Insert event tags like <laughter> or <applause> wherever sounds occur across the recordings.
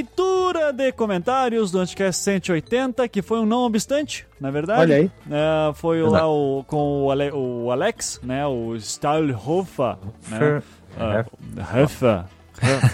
leitura de comentários do Anticast 180, que foi um não obstante, na verdade. Olha aí. É, foi lá o, com o, Ale, o Alex, né? O Stahlhofer, né? Uh, Hofer.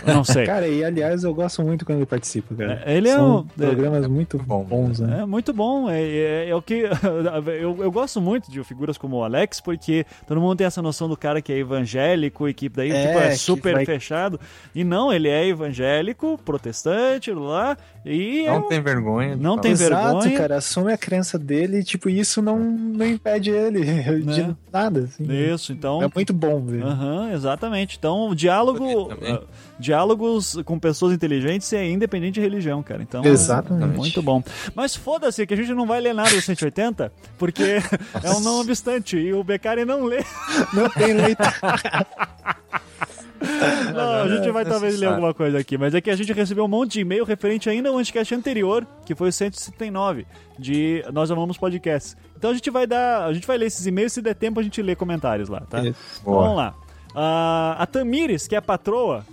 Eu não sei. <laughs> Cara, e aliás, eu gosto muito quando ele participa, cara. É, ele é São um- programas muito bons, né? É muito bom. É, é- é o que <laughs> eu, eu gosto muito de figuras como o Alex, porque todo mundo tem essa noção do cara que é evangélico e que daí É, tipo, é super vai- fechado. E não, ele é evangélico, protestante, lá. E é Não tem vergonha. de Não falar. tem Exato, vergonha. cara, assume a crença dele e, tipo, isso não, não impede ele <laughs> de Né? nada, assim. Isso, então. É muito bom ver. Exatamente. Então, o diálogo, Também. Diálogos com pessoas inteligentes é independente de religião, cara. Então, Exatamente. é muito bom. Mas foda-se que a gente não vai ler nada do 180, porque <laughs> é um não obstante e o Beccari não lê. Não tem leito. Não, a gente vai talvez ler alguma coisa aqui, mas é que a gente recebeu um monte de e-mail referente ainda ao anticast anterior, que foi o 179, de Nós Amamos Podcasts. Então a gente vai dar, a gente vai ler esses e-mails, se der tempo a gente lê comentários lá, tá? Isso. Então, vamos lá. Ah, a Tamires, que é a patroa,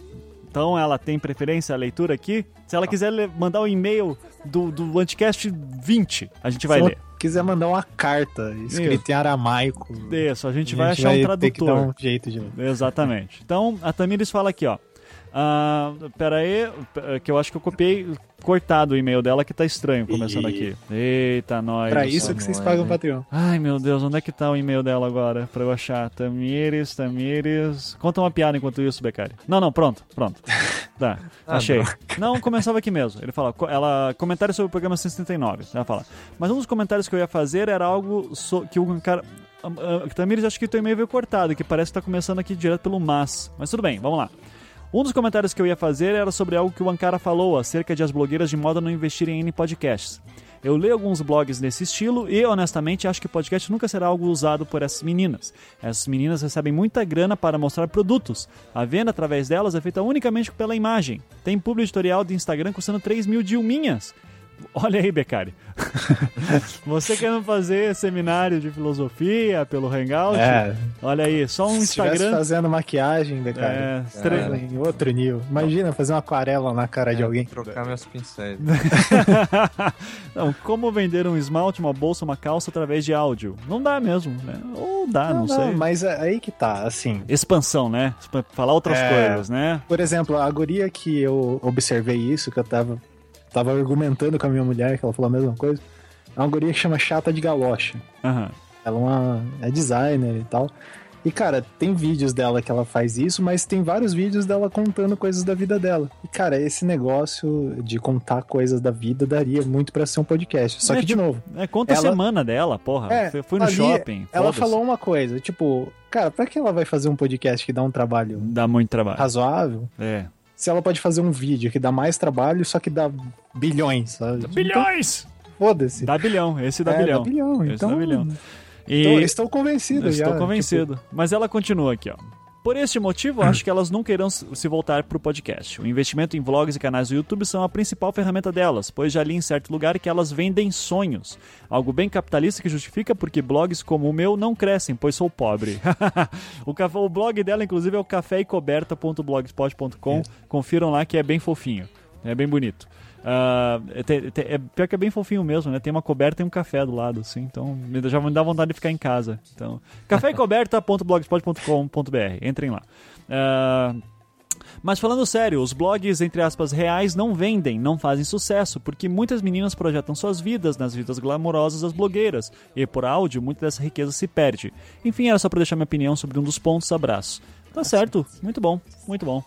então ela tem preferência à leitura aqui. Se ela quiser mandar o e-mail do, do Anticast 20, a gente vai Se ler. ela quiser mandar uma carta escrita em aramaico, Isso, a gente a vai gente achar um vai ter que dar tradutor. um jeito de... Exatamente. Então, a Tamires fala aqui, ó. Ah, pera aí, p- que eu acho que eu copiei cortado o e-mail dela que tá estranho começando aqui. Eita, nós. Pra isso que vocês não é, pagam o? Patreon. Ai, meu Deus, onde é que tá o e-mail dela agora pra eu achar? Tamires, Tamires. Conta uma piada enquanto isso, Becari. Não, não, pronto, pronto. Tá, <laughs> Ah, achei. Não, começava aqui mesmo. Ele fala, ela, comentário sobre o programa 179. Ela fala, mas um dos comentários que eu ia fazer era algo so- que o cara. ah, Tamires, acho que o teu e-mail veio cortado, que parece que tá começando aqui direto pelo mas. Mas tudo bem, vamos lá. Um dos comentários que eu ia fazer era sobre algo que o Ankara falou acerca de as blogueiras de moda não investirem em podcasts. Eu leio alguns blogs nesse estilo e, honestamente, acho que podcast nunca será algo usado por essas meninas. Essas meninas recebem muita grana para mostrar produtos. A venda através delas é feita unicamente pela imagem. Tem publi editorial de Instagram custando 3 mil dilminhas. Olha aí, Becari. <laughs> Você querendo fazer seminário de filosofia pelo Hangout? É, Olha aí, só um se Instagram. fazendo maquiagem, né, cara? É, tre- em outro nível. Imagina fazer uma aquarela na cara de É, alguém. Trocar meus pincéis. <laughs> não, como vender um esmalte, uma bolsa, uma calça através de áudio? Não dá mesmo, né? Ou dá, não, sei. Mas é aí que tá, assim. Expansão, né? Falar outras É. coisas, né? Por exemplo, a guria que eu observei isso, que eu tava, tava argumentando com a minha mulher, que ela falou a mesma coisa, é uma guria que chama Chata de Galocha. Aham. Ela é, uma, é designer e tal. E, cara, tem vídeos dela que ela faz isso, mas tem vários vídeos dela contando coisas da vida dela. E, cara, esse negócio de contar coisas da vida daria muito pra ser um podcast. Só É, que, de novo, É, conta a Ela- semana dela, porra. É, Fui- Fui no ali, shopping. ela falou uma coisa, tipo, cara, pra que ela vai fazer um podcast que dá um trabalho Dá muito trabalho. razoável? É. Se ela pode fazer um vídeo que dá mais trabalho, só que dá bilhões, sabe? Bilhões! Então, Foda-se. Dá bilhão, esse dá É, bilhão. Dá bilhão. Esse Então, dá bilhão. Tô, E... estou convencido já. Estou tipo, convencido. Mas ela continua aqui, ó. Por este motivo, acho que elas nunca irão se voltar para o podcast. O investimento em vlogs e canais do YouTube são a principal ferramenta delas, pois já li em certo lugar que elas vendem sonhos. Algo bem capitalista que justifica porque blogs como o meu não crescem, pois sou pobre. <laughs> o, café- o blog dela, inclusive, é o caféecoberta.blogspot.com. Confiram lá que é bem fofinho. É bem bonito. É, te- te- é pior que é bem fofinho mesmo, né? Tem uma coberta e um café do lado, assim. Então já me dá vontade de ficar em casa. Então, caféecoberta.blogspot.com.br. Entrem lá. Ah, mas falando sério, os blogs, entre aspas, reais não vendem, não fazem sucesso, porque muitas meninas projetam suas vidas nas vidas glamourosas das blogueiras, e por áudio, muita dessa riqueza se perde. Enfim, era só pra deixar minha opinião sobre um dos pontos, abraço. Tá certo, muito bom, muito bom.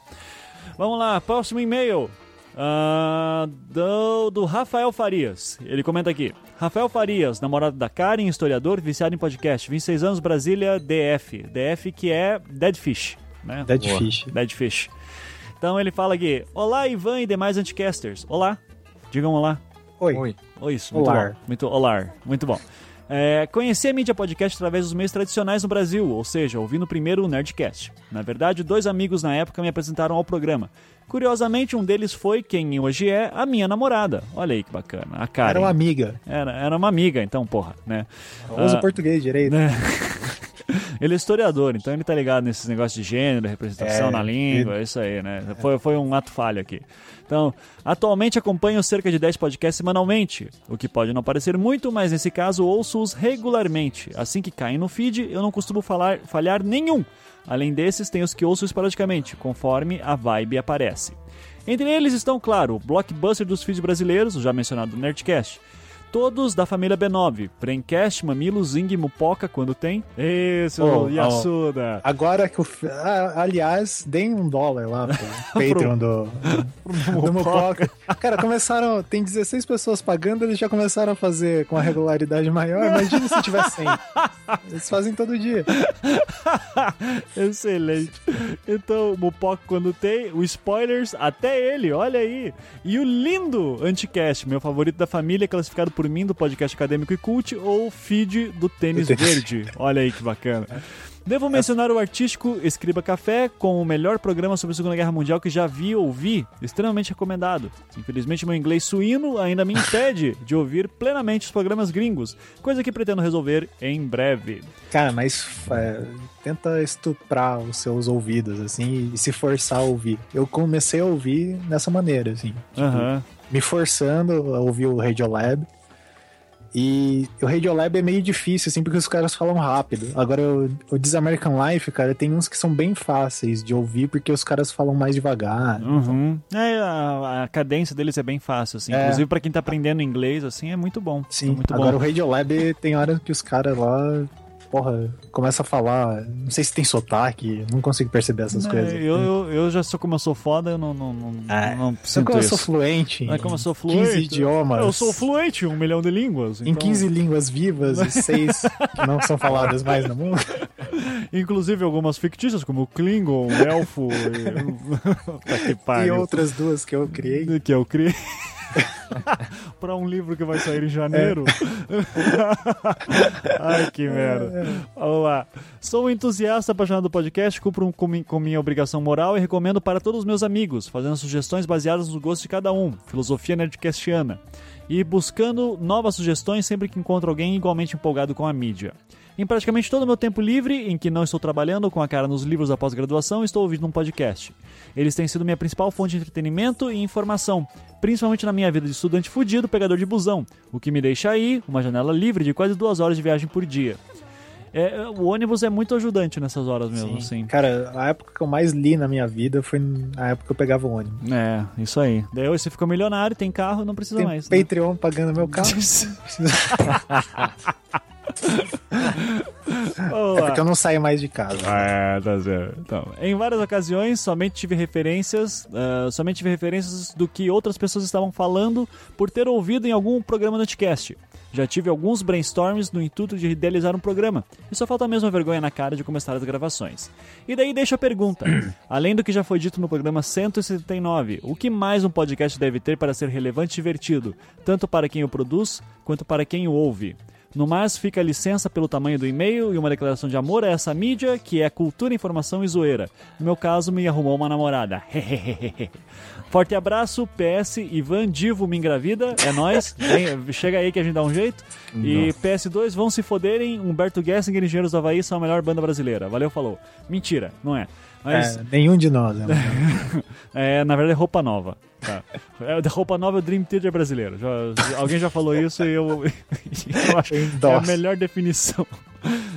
Vamos lá, próximo e-mail. Ah, do, do Rafael Farias. Ele comenta aqui. Rafael Farias, namorado da Karen, historiador, viciado em podcast, 26 anos, Brasília, DF. DF que é Dead Fish. Né? Dead Boa. Fish. Dead Fish. Então ele fala aqui: Olá, Ivan e demais anticasters. Olá. Digam olá. Oi. Oi. Oi, isso. Muito Olá. bom. Muito, olá. Muito bom. É, conheci a mídia podcast através dos meios tradicionais no Brasil, ou seja, ouvindo primeiro o Nerdcast. Na verdade, dois amigos na época me apresentaram ao programa. Curiosamente, um deles foi quem hoje é a minha namorada. Olha aí que bacana. A Karen. Era uma amiga. Era, era uma amiga, então, porra, né? Usa Ah, português direito. né? <laughs> <laughs> Ele é historiador, então ele tá ligado nesses negócios de gênero, representação É, na língua, é isso aí, né? Foi, foi um ato falho aqui. Então, atualmente acompanho cerca de 10 podcasts semanalmente, o que pode não parecer muito, mas nesse caso ouço-os regularmente. Assim que caem no feed, eu não costumo falar, falhar nenhum. Além desses, tem os que ouço esporadicamente, conforme a vibe aparece. Entre eles estão, claro, o blockbuster dos feeds brasileiros, o já mencionado Nerdcast. Todos da família B9, Prencast, Mamilo, Zing Mupoca, quando tem. Esse, Oh, Yasuda. Agora que o. Ah, aliás, deem um dólar lá pro <laughs> Patreon do, <laughs> do Mupoca. Cara, começaram. Tem 16 pessoas pagando, eles já começaram a fazer com a regularidade maior. Imagina se tiver 100. Eles fazem todo dia. <laughs> Excelente. Então, Mupoca quando tem, o Spoilers, até ele, olha aí. E o lindo Anticast, meu favorito da família, classificado por mim do podcast acadêmico e cult, ou feed do tênis verde. Olha aí que bacana. Devo mencionar o artístico Escriba Café com o melhor programa sobre a Segunda Guerra Mundial que já vi ou ouvi, extremamente recomendado. Infelizmente, meu inglês suíno ainda me impede de ouvir plenamente os programas gringos, coisa que pretendo resolver em breve. Cara, mas é, tenta estuprar os seus ouvidos, assim, e se forçar a ouvir. Eu comecei a ouvir dessa maneira, assim. tipo, Aham. me forçando a ouvir o Radiolab. E o Radiolab é meio difícil, assim, porque os caras falam rápido. Agora, o, o This American Life, cara, tem uns que são bem fáceis de ouvir, porque os caras falam mais devagar. Uhum. É, a, a cadência deles é bem fácil, assim. É. Inclusive, pra quem tá aprendendo inglês, assim, é muito bom. É Sim, muito agora bom. o Radiolab tem hora que os caras lá, porra, começa a falar. Não sei se tem sotaque, não consigo perceber essas É, coisas. eu, eu, eu já sou como eu sou foda, eu não, não, não, É. não Só sinto como eu isso. sou fluente. Não é como eu sou 15 fluente. idiomas. Eu sou fluente em um milhão de línguas. Em então- 15 línguas vivas e 6 que não são faladas mais no mundo. <laughs> Inclusive algumas fictícias, como o Klingon, o Elfo. e... <laughs> E outras duas que eu criei. Que eu criei. <laughs> pra um livro que vai sair em janeiro. <laughs> Ai, que merda. Vamos lá. Sou um entusiasta apaixonado do podcast, cumpro com, mi- com minha obrigação moral e recomendo para todos os meus amigos, fazendo sugestões baseadas no gosto de cada um, filosofia nerdcastiana, e buscando novas sugestões sempre que encontro alguém igualmente empolgado com a mídia. Em praticamente todo o meu tempo livre, em que não estou trabalhando com a cara nos livros da pós-graduação, estou ouvindo um podcast. Eles têm sido minha principal fonte de entretenimento e informação, principalmente na minha vida de estudante fudido, pegador de busão, o que me deixa aí uma janela livre de quase duas horas de viagem por dia. É, o ônibus é muito ajudante nessas horas mesmo, assim. Cara, a época que eu mais li na minha vida foi a época que eu pegava o ônibus. É, isso aí. Daí hoje você ficou milionário, tem carro, não precisa Tem mais. né? Patreon pagando meu carro. <laughs> <laughs> Vamos É porque eu não saio mais de casa. É, tá certo. Então, em várias ocasiões, somente tive referências, ah, somente tive referências do que outras pessoas estavam falando por ter ouvido em algum programa do Anticast. Já tive alguns brainstorms no intuito de idealizar um programa, e só falta mesmo a vergonha na cara de começar as gravações. E daí deixa a pergunta: <clears throat> além do que já foi dito no programa 179, o que mais um podcast deve ter para ser relevante e divertido, tanto para quem o produz quanto para quem o ouve? No mais, fica a licença pelo tamanho do e-mail e uma declaração de amor a essa mídia, que é cultura, informação e zoeira. No meu caso, me arrumou uma namorada. <laughs> Forte abraço, PS, Ivan Divo me engravida, é nóis. <laughs> Vem, chega aí que a gente dá um jeito. E PS2, vão se foderem, Humberto Gessinger e Engenheiros do Havaí são a melhor banda brasileira. Valeu, falou. Mentira, não é. Mas, É, nenhum de nós. Né? <laughs> é, na verdade, é roupa nova. Tá. É, roupa nova é o Dream Theater brasileiro. Já- alguém já falou isso e eu, <laughs> eu acho que é a melhor definição.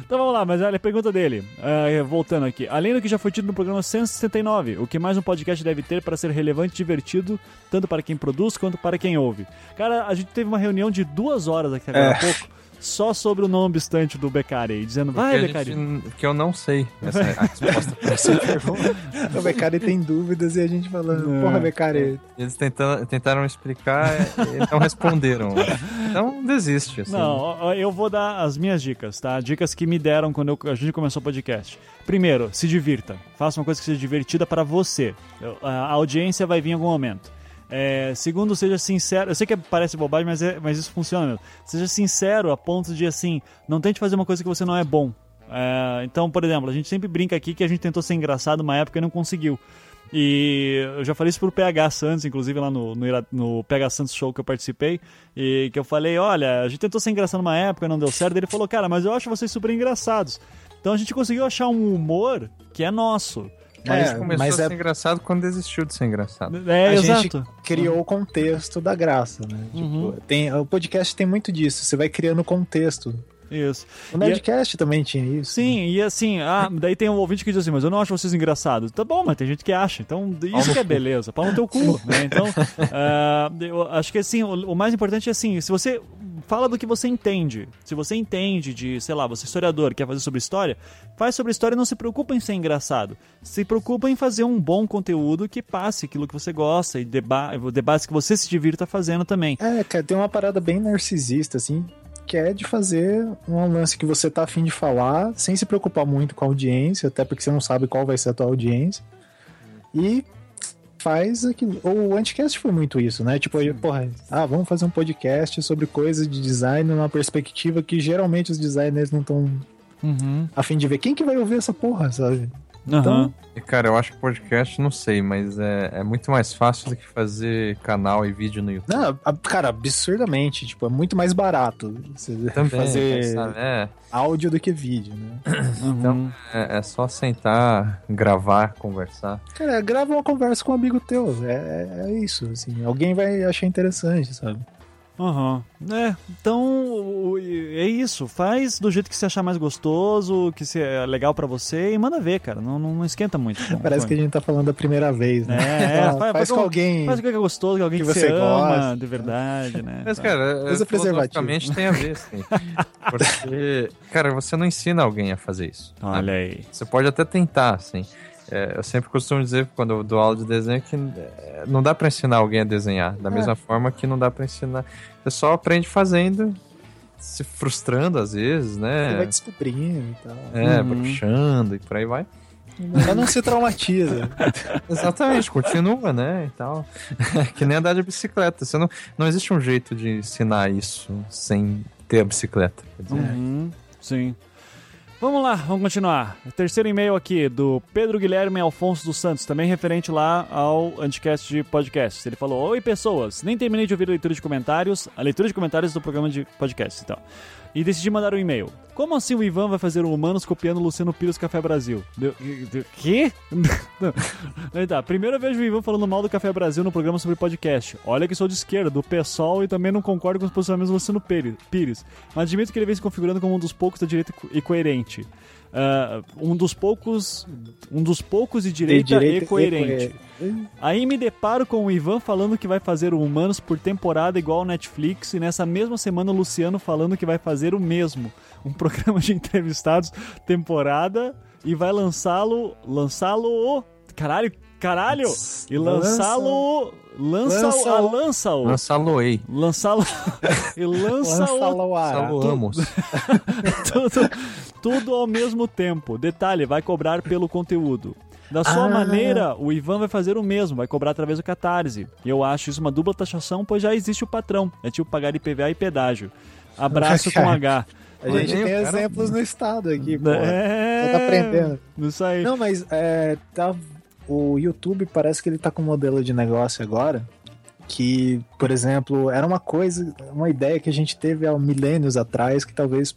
Então vamos lá, mas olha a pergunta dele. Ah, voltando aqui. Além do que já foi dito no programa 169, o que mais um podcast deve ter para ser relevante e divertido, tanto para quem produz quanto para quem ouve? Cara, a gente teve uma reunião de duas horas aqui agora há É. pouco, só sobre o não obstante do Beccari, dizendo, vai, Porque Beccari. gente- que eu não sei essa é a resposta pra essa <laughs> pergunta. o Becari tem dúvidas e a gente falando, É. porra, Becari, Eles tentaram, tentaram explicar e não responderam. Então desiste. Assim. Não, eu vou dar as minhas dicas, tá? Dicas que me deram quando eu- a gente começou o podcast. Primeiro, se divirta. Faça uma coisa que seja divertida para você. A audiência vai vir em algum momento. É, segundo, seja sincero. Eu sei que parece bobagem, mas, é- mas isso funciona mesmo. Seja sincero a ponto de, assim, não tente fazer uma coisa que você não é bom. É, então, por exemplo, a gente sempre brinca aqui que a gente tentou ser engraçado uma época e não conseguiu. E eu já falei isso pro PH Santos, inclusive lá no, no, no PH Santos Show que eu participei, e que eu falei, olha, a gente tentou ser engraçado numa época, não deu certo, ele falou, cara, mas eu acho vocês super engraçados. Então a gente conseguiu achar um humor que é nosso. Mas É, começou mas a é- ser engraçado quando desistiu de ser engraçado. É, a exato. gente criou o contexto da graça, né? Uhum. Tipo, tem, o podcast tem muito disso, você vai criando contexto. Isso. O Nerdcast também tinha isso. Sim, e assim, ah, daí tem um ouvinte que diz assim, mas eu não acho vocês engraçados. Tá bom, mas tem gente que acha. Então, isso que é beleza. Pau no teu cu, né? Então, <laughs> ah, eu acho que assim, o, o mais importante é assim, se você fala do que você entende. Se você entende de, sei lá, você é historiador, quer fazer sobre história, faz sobre história e não se preocupa em ser engraçado. Se preocupa em fazer um bom conteúdo que passe aquilo que você gosta e deba debates que você se divirta fazendo também. É, cara, tem uma parada bem narcisista, assim, que é de fazer um lance que você tá afim de falar, sem se preocupar muito com a audiência, até porque você não sabe qual vai ser a tua audiência. E faz aquilo. O Anticast foi muito isso, né? Tipo, porra, ah, vamos fazer um podcast sobre coisas de design numa perspectiva que geralmente os designers não estão Uhum. afim de ver. Quem que vai ouvir essa porra, sabe? Aham. Então- E, cara, eu acho que podcast, não sei, mas é, é muito mais fácil do que fazer canal e vídeo no YouTube. Não, cara, absurdamente. Tipo, é muito mais barato você Também, <laughs> fazer sabe? É, áudio do que vídeo, né? Uhum. é, é só sentar, gravar, conversar. Cara, grava uma conversa com um amigo teu. É, é- é isso, assim. Alguém vai achar interessante, sabe? Aham. É, então é isso. Faz do jeito que você achar mais gostoso, que se é legal pra você e manda ver, cara. Não, não, não esquenta muito. com- Parece com- que a gente tá falando da primeira vez, né? É, é, faz- faz, faz com com- alguém. Faz o que é gostoso, que alguém que, Que você, ama gosta. de verdade, né? Mas, Tá. cara, Usa é, preservativo. filosoficamente tem a ver, sim. <laughs> Porque, cara, você não ensina alguém a fazer isso. Olha aí. Você pode até tentar, assim. É, eu sempre costumo dizer, quando eu dou aula de desenho, que é, não dá pra ensinar alguém a desenhar. Da É. mesma forma que não dá pra ensinar. Você só aprende fazendo, se frustrando às vezes, Você vai né? descobrindo e tal. É, Uhum. bruxando e por aí vai. Mas não se traumatiza. <laughs> Exatamente, continua, né? E tal. <laughs> que nem andar de bicicleta. Você não, não existe um jeito de ensinar isso sem ter a bicicleta. Quer dizer, Uhum, sim. Vamos lá, vamos continuar. Terceiro e-mail aqui do Pedro Guilherme Alfonso dos Santos, também referente lá ao Anticast de podcast. Ele falou: Oi, pessoas, nem terminei de ouvir a leitura de comentários, a leitura de comentários do programa de podcast então. E decidi mandar um e-mail. Como assim o Ivan vai fazer o Humanos copiando Luciano Pires Café Brasil? Deu, deu, quê? Não. <laughs> Tá, primeiro eu vejo o Ivan falando mal do Café Brasil no programa sobre podcast. Olha que sou de esquerda, do PSOL e também não concordo com os posicionamentos do Luciano Pires. Mas admito que ele vem se configurando como um dos poucos da direita e coerente. Ah, um dos poucos. Um dos poucos de direita, e coerente. Aí me deparo com o Ivan falando que vai fazer o Humanos por temporada igual ao Netflix e nessa mesma semana o Luciano falando que vai fazer o mesmo. Um <laughs> programa de entrevistados temporada e vai lançá-lo. Lançá-lo. Caralho, caralho! E lançá-lo. Lança, Lança- a lança-o. Lança Loei. Lançá-lo. e lança-o Lança ao ar. Saluamos. <laughs> tudo, tudo ao mesmo tempo. Detalhe, vai cobrar pelo conteúdo. Da sua Ah. maneira, o Ivan vai fazer o mesmo, vai cobrar através do Catarse. E eu acho isso uma dupla taxação, pois já existe o patrão. É tipo pagar IPVA e pedágio. Abraço com H. A gente tem o cara- exemplos no estado aqui, pô. É... Você tá aprendendo. Isso aí. Não, mas é, tá, o YouTube parece que ele tá com um modelo de negócio agora que, por exemplo, era uma coisa, uma ideia que a gente teve há milênios atrás que talvez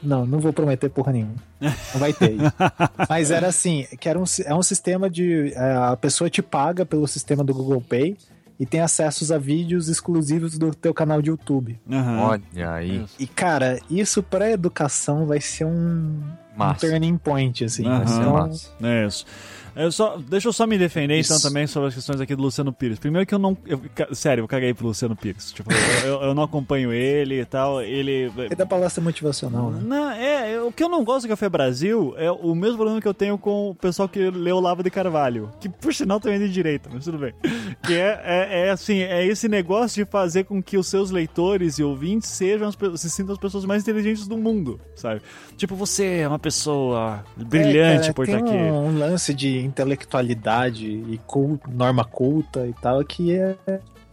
não, não vou prometer porra nenhuma. Não vai ter. <laughs> Mas era assim, que era um, é um sistema de é, a pessoa te paga pelo sistema do Google Pay e tem acessos a vídeos exclusivos do teu canal de YouTube. Aham. Olha aí. E cara, isso pra educação vai ser um, um turning point assim. Aham. Vai ser um-. É isso. Eu só, deixa eu só me defender então Isso. também sobre as questões aqui do Luciano Pires. Primeiro que eu não. eu- sério, eu caguei pro Luciano Pires. Tipo, eu, eu- não acompanho ele e tal. Ele. É da palestra motivacional, né? Não, é, é, o que eu não gosto do Café Brasil é o mesmo problema que eu tenho com o pessoal que leu Lava de Carvalho. Que por sinal também é de direita, mas tudo bem. Que é, é, é assim, é esse negócio de fazer com que os seus leitores e ouvintes sejam as, se sintam as pessoas mais inteligentes do mundo, sabe? Tipo, você é uma pessoa brilhante É, cara, por tem estar aqui. Um, um lance de intelectualidade e cul- norma culta e tal que é,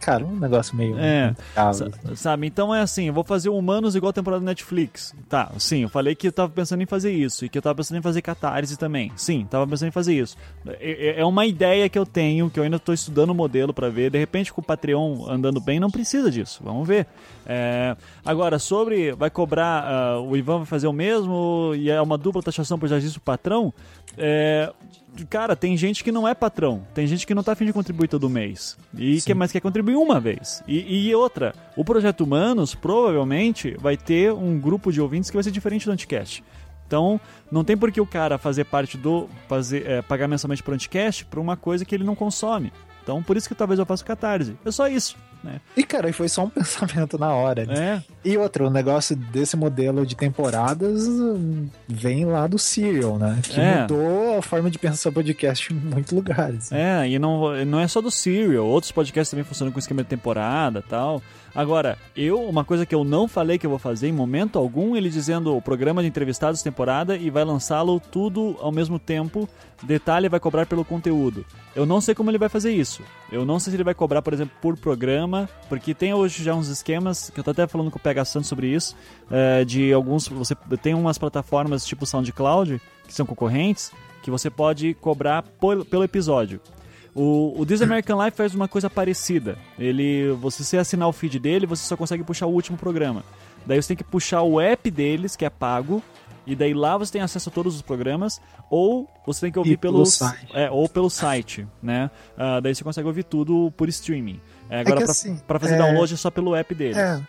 cara, um negócio meio. É. Sa- Sabe? Então é assim, eu vou fazer Humanos igual a temporada do Netflix. Tá, sim, eu falei que eu tava pensando em fazer isso. E que eu tava pensando em fazer Catarse também. Sim, tava pensando em fazer isso. É, é- é uma ideia que eu tenho, que eu ainda tô estudando o modelo pra ver. De repente, com o Patreon andando bem, não precisa disso. Vamos ver. É, agora, sobre vai cobrar, ah, o Ivan vai fazer o mesmo e é uma dupla taxação por já existe o patrão. É, cara, tem gente que não é patrão, tem gente que não tá afim de contribuir todo mês e que mais quer contribuir uma vez. E, e outra, o Projeto Humanos provavelmente vai ter um grupo de ouvintes que vai ser diferente do Anticast. Então, não tem por que o cara fazer parte do. Fazer, é, pagar mensalmente pro Anticast pra uma coisa que ele não consome. Então, por isso que talvez eu faça o catarse. É só isso, né? E, cara, foi só um <laughs> pensamento na hora. né? É, E outro, o negócio desse modelo de temporadas vem lá do Serial, né? Que É. mudou a forma de pensar podcast em muitos lugares. É, e não, não é só do Serial, outros podcasts também funcionam com esquema de temporada tal. Agora, eu, uma coisa que eu não falei que eu vou fazer em momento algum, ele dizendo o programa de entrevistados temporada e vai lançá-lo tudo ao mesmo tempo. Detalhe, vai cobrar pelo conteúdo. Eu não sei como ele vai fazer isso. Eu não sei se ele vai cobrar, por exemplo, por programa, porque tem hoje já uns esquemas, que eu tô até falando com o PH Santos sobre isso, é, de alguns. Você tem umas plataformas tipo SoundCloud, que são concorrentes, que você pode cobrar por- pelo episódio. O, o This American Life faz uma coisa parecida. Ele, você se assinar o feed dele, você só consegue puxar o último programa. Daí você tem que puxar o app deles, que é pago, e daí lá você tem acesso a todos os programas, ou você tem que ouvir pelo pelo, site. é, ou pelo site, né? Ah, daí você consegue ouvir tudo por streaming. É, agora que pra, assim, pra fazer é- download é só pelo app deles. É,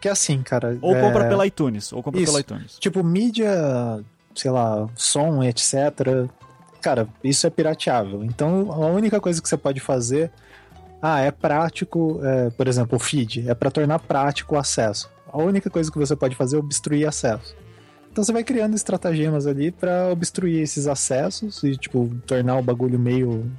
que é assim, cara. Ou é, compra pela iTunes, ou compra isso. pela iTunes. Tipo, mídia, sei lá, som, etc. Cara, isso é pirateável. Então, a única coisa que você pode fazer. Ah, é prático, é, por exemplo, o feed. É pra tornar prático o acesso. A única coisa que você pode fazer é obstruir acesso. Então você vai criando estratagemas ali pra obstruir esses acessos e, tipo, tornar o bagulho meio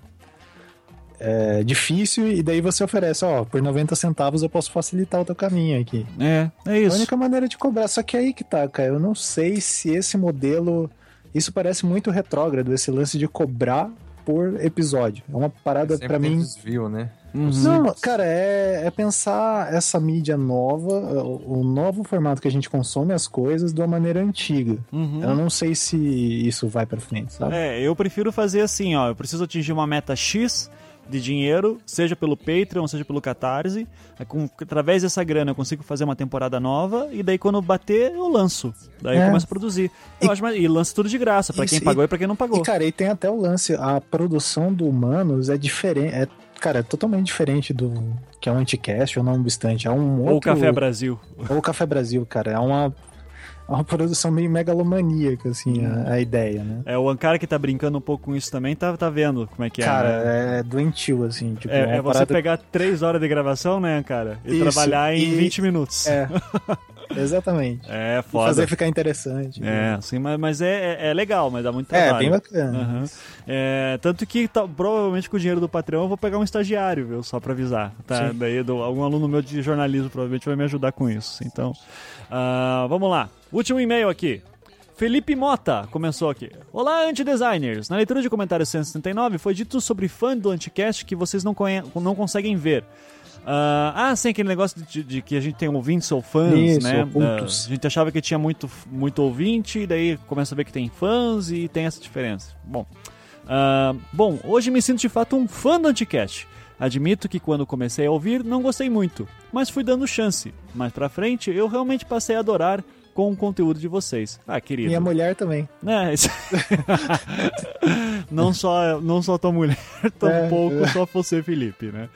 é, difícil. E daí você oferece, ó, por 90 centavos eu posso facilitar o teu caminho aqui. É, é A isso. única maneira de cobrar. Só que aí que tá, cara. Eu não sei se esse modelo. Isso parece muito retrógrado, esse lance de cobrar por episódio. É uma parada pra tem mim. desvio, né? Uhum. Não, cara, é, é pensar essa mídia nova, o, o novo formato que a gente consome as coisas de uma maneira antiga. Uhum. Eu não sei se isso vai pra frente, sabe? É, eu prefiro fazer assim, ó. Eu preciso atingir uma meta X de dinheiro, seja pelo Patreon, seja pelo Catarse. Com- através dessa grana eu consigo fazer uma temporada nova e daí quando bater eu lanço. Daí eu É. começo a produzir. Eu E- acho mais- e lanço tudo de graça, pra Isso, quem pagou e- e pra quem não pagou. E, cara, e tem até o lance, a produção do Humanos é diferente. É, cara, é totalmente diferente do que é um anticast ou não obstante. É um outro... Ou o Café Brasil. Ou o Café Brasil, cara. É uma, é uma produção meio megalomaníaca, assim, a, a ideia, né? É, o cara que tá brincando um pouco com isso também tá, tá vendo como é que é. cara, né? é doentio, assim. Tipo, É, uma é você parada- pegar três horas de gravação, né, cara? E Isso, trabalhar em e- 20 minutos. É, <laughs> exatamente. É, E foda. Fazer ficar interessante. É, sim, mas, mas é, é, é legal, mas dá muito É, trabalho. bem bacana. Aham. É, tanto que tá- provavelmente com o dinheiro do Patreon eu vou pegar um estagiário, viu? Só pra avisar. Tá? Sim. Daí algum aluno meu de jornalismo provavelmente vai me ajudar com isso. Então, ah, vamos lá. Último e-mail aqui. Felipe Mota começou aqui. Olá, anti-designers. Na leitura de comentário 169 foi dito sobre fã do Anticast que vocês não, não conseguem ver. Ah, ah, sim, aquele negócio de, de que a gente tem ouvintes ou fãs, Isso, né? Ah, a gente achava que tinha muito, muito ouvinte, e daí começa a ver que tem fãs e tem essa diferença. Bom, ah, bom, hoje me sinto de fato um fã do Anticast. Admito que quando comecei a ouvir não gostei muito, mas fui dando chance. Mais pra frente eu realmente passei a adorar com o conteúdo de vocês. Ah, querido. Minha mulher também. É, isso- <laughs> não só não só tua mulher, <laughs> tampouco É. só você, Felipe, né?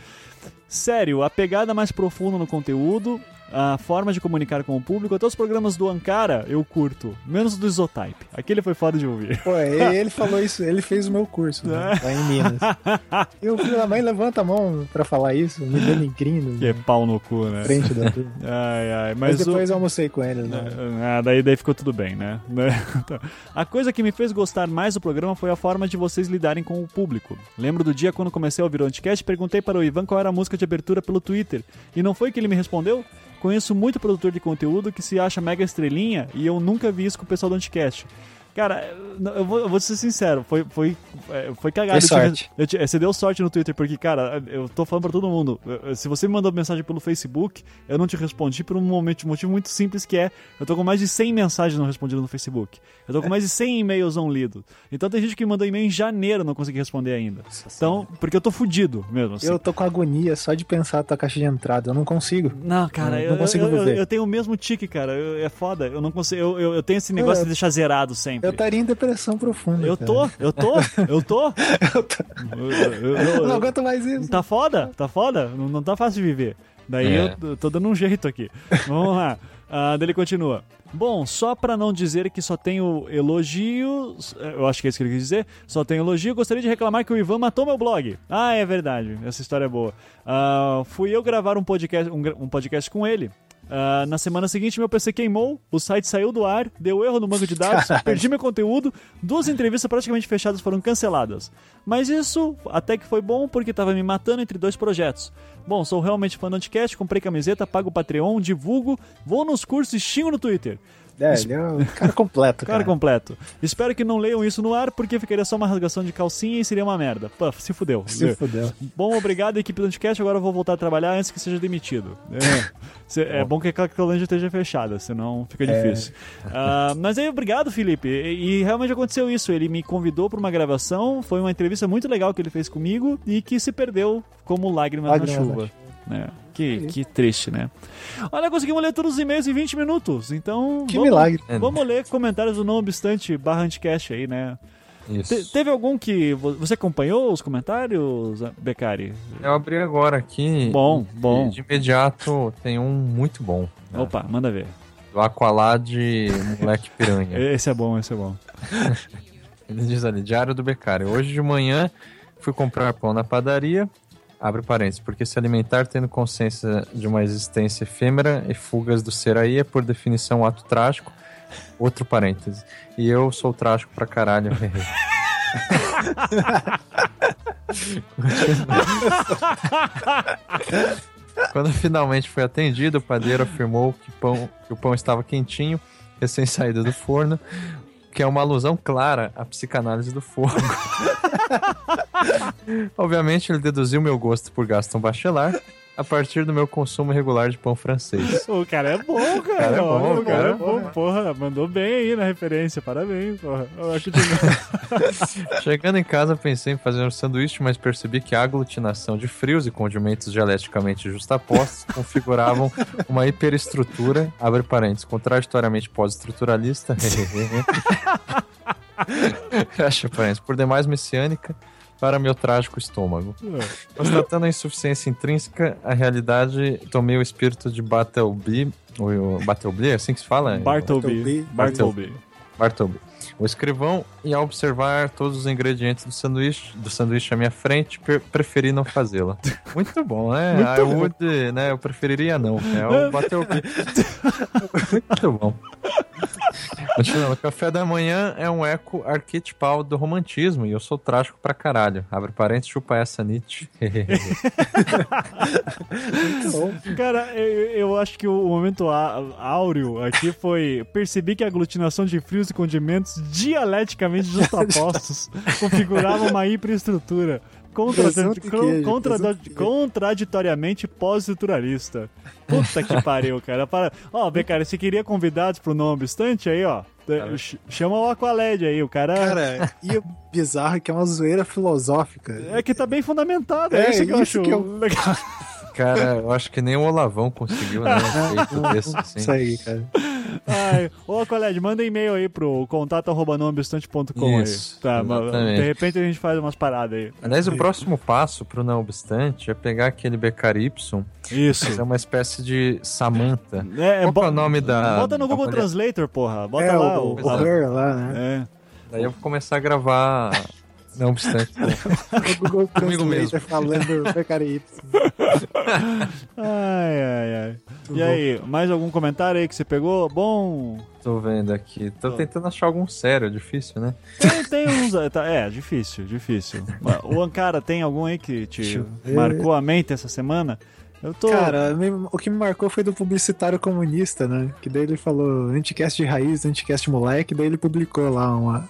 Sério, a pegada mais profunda no conteúdo, a forma de comunicar com o público, até os programas do Ankara eu curto, menos o do Isotype. Aquele foi foda de ouvir. Pô, ele ele falou isso, ele fez o meu curso, né, lá em Minas. <laughs> Eu, filho da mãe, levanta a mão pra falar isso, me crino, Que é na pau no cu, né? frente da <laughs> turma. Ai, ai, Mas, mas, o- depois eu almocei com ele, né? Ah, daí, daí ficou tudo bem, né? <laughs> Então, A coisa que me fez gostar mais do programa foi a forma de vocês lidarem com o público. Lembro do dia quando comecei a ouvir o Anticast e perguntei para o Ivan qual era a música de abertura pelo Twitter. E não foi que ele me respondeu? Conheço muito produtor de conteúdo que se acha mega estrelinha e eu nunca vi isso com o pessoal do Anticast. Cara, eu vou, eu vou ser sincero, foi, foi, é, foi cagado. Foi sorte. Eu te- você deu sorte no Twitter, porque, cara, eu tô falando pra todo mundo. eu- Se você me mandou mensagem pelo Facebook, eu não te respondi por um momento, motivo muito simples que é, eu tô com mais de 100 mensagens não respondidas no Facebook. Eu tô com mais de 100 e-mails não lidos. Então tem gente que mandou e-mail em janeiro e não consegui responder ainda. Então, porque eu tô fudido mesmo. assim. Eu tô com agonia só de pensar a tua caixa de entrada. Eu não consigo. Não, cara, Não- eu não consigo eu, eu, viver. eu tenho o mesmo tique, cara. Eu- é foda. Eu não consigo. Eu, eu, eu tenho esse negócio Eu- de deixar zerado sempre. Eu estaria em depressão profunda. Eu cara. tô, eu tô, eu tô. <laughs> Eu tô- Eu- eu- eu- não aguento mais isso. Tá foda? Tá foda? Não, não tá fácil de viver. Daí É. eu, tô dando um jeito aqui. Vamos lá. Ah, ele continua. Bom, só pra não dizer que só tenho elogios, eh, eu acho que é isso que ele quis dizer, só tenho elogio, gostaria de reclamar que o Ivan matou meu blog. Ah, é verdade, essa história é boa. Ah, fui eu gravar um podcast, um, um podcast com ele. Ah, na semana seguinte, meu PC queimou, o site saiu do ar, deu erro no banco de dados, perdi meu conteúdo, duas entrevistas praticamente fechadas foram canceladas. Mas isso até que foi bom porque tava me matando entre dois projetos. Bom, sou realmente fã do Anticast, comprei camiseta, pago o Patreon, divulgo, vou nos cursos e xingo no Twitter. É, ele é o cara completo, <laughs> Cara cara. completo. Espero que não leiam isso no ar, porque ficaria só uma rasgação de calcinha e seria uma merda. Pô, se fudeu. Se fudeu. Bom, obrigado, equipe do Anticast. Agora eu vou voltar a trabalhar antes que seja demitido. É, <laughs> é bom que a Cracolândia esteja fechada, senão fica difícil. Ah, mas aí, obrigado, Felipe. E, e realmente aconteceu isso. Ele me convidou para uma gravação. Foi uma entrevista muito legal que ele fez comigo e que se perdeu como lágrimas, Lágrimas na na chuva. né? Que, que triste, né? Olha, conseguimos ler todos os e-mails em 20 minutos. Então. Que vamos- milagre. Vamos ler comentários do Não Obstante barra Anticast aí, né? Isso. Te- teve algum que. vo- Você acompanhou os comentários, Becari? Eu abri agora aqui. Bom, e bom. De imediato tem um muito bom. né? Opa, manda ver. Do Aqualad Moleque Piranha. <laughs> Esse é bom, esse é bom. Ele diz ali, Diário do Becário. Hoje de manhã fui comprar pão na padaria. Abre parênteses, porque se alimentar tendo consciência de uma existência efêmera e fugas do ser aí é por definição um ato trágico. Outro parêntese. E eu sou trágico pra caralho. <laughs> Quando finalmente foi atendido, o padeiro afirmou que, pão, que o pão estava quentinho, recém saído do forno, que é uma alusão clara à psicanálise do fogo. <laughs> Obviamente, ele deduziu meu gosto por Gaston Bachelard a partir do meu consumo regular de pão francês. <laughs> O cara é bom, cara. cara é bom, o cara cara é é bom. Porra, mandou bem aí na referência. Parabéns, porra. Eu acho que. <laughs> Chegando em casa, pensei em fazer um sanduíche, mas percebi que a aglutinação de frios e condimentos dialeticamente justapostos <laughs> configuravam uma hiperestrutura, abre parênteses, contraditoriamente pós-estruturalista, fecha parênteses, por demais messiânica, para meu trágico estômago. Constatando a insuficiência intrínseca, a realidade tomei o espírito de Bartleby, o Bartleby, é assim que se fala? Bartleby. Bartleby. Bartleby. O escrivão, e ao observar todos os ingredientes do sanduíche, do sanduíche à minha frente, per- preferi não fazê-la. <laughs> Muito bom, né? I would, né? Eu preferiria não. É o Bartleby. Muito bom. Continuando, o café da manhã é um eco arquetipal do romantismo e eu sou trágico pra caralho. Abre parênteses, chupa essa Nietzsche. <laughs> Cara, eu, eu acho que o momento áureo aqui foi. Percebi que a aglutinação de frios e condimentos dialeticamente justapostos <laughs> configuravam uma hiperestrutura. Contra, queijo, contra- contraditoriamente pós-estruturalista. Puta que pariu, cara. Para... Ó, Bê, cara, você queria convidados pro Não Obstante aí, ó. Ch- Chama o Aqualed aí, o cara. Cara, e o bizarro é que é uma zoeira filosófica. É que tá bem fundamentado, é, É, isso que eu isso acho que eu- legal. Cara, eu acho que nem o Olavão conseguiu, né? Um <laughs> feito desse, assim. Isso aí, cara. Ai, ô, Coled, manda e-mail aí pro contato arroba nãoobstante.com aí. Isso, Tá, mas exatamente. de repente a gente faz umas paradas aí. Aliás, o próximo passo pro não obstante é pegar aquele Becar Y, Isso. fazer uma espécie de Samantha. É, Qual que é o nome da. Bota no da Google mulher? Translator, porra. Bota é, lá. o, o- o Her lá, né? É. Daí eu vou começar a gravar. Não obstante. O Google Comigo mesmo. Falando Becari Ai, ai, ai. E aí, mais algum comentário aí que você pegou? Bom. Tô vendo aqui. Tô tentando achar algum sério, é difícil, né? Tem, tem uns. tá, é, difícil, difícil. O Ankara tem algum aí que te marcou a mente essa semana? Eu tô. Cara, me- o que me marcou foi do publicitário comunista, né? Que daí ele falou anticast de raiz, anticast moleque, daí ele publicou lá uma.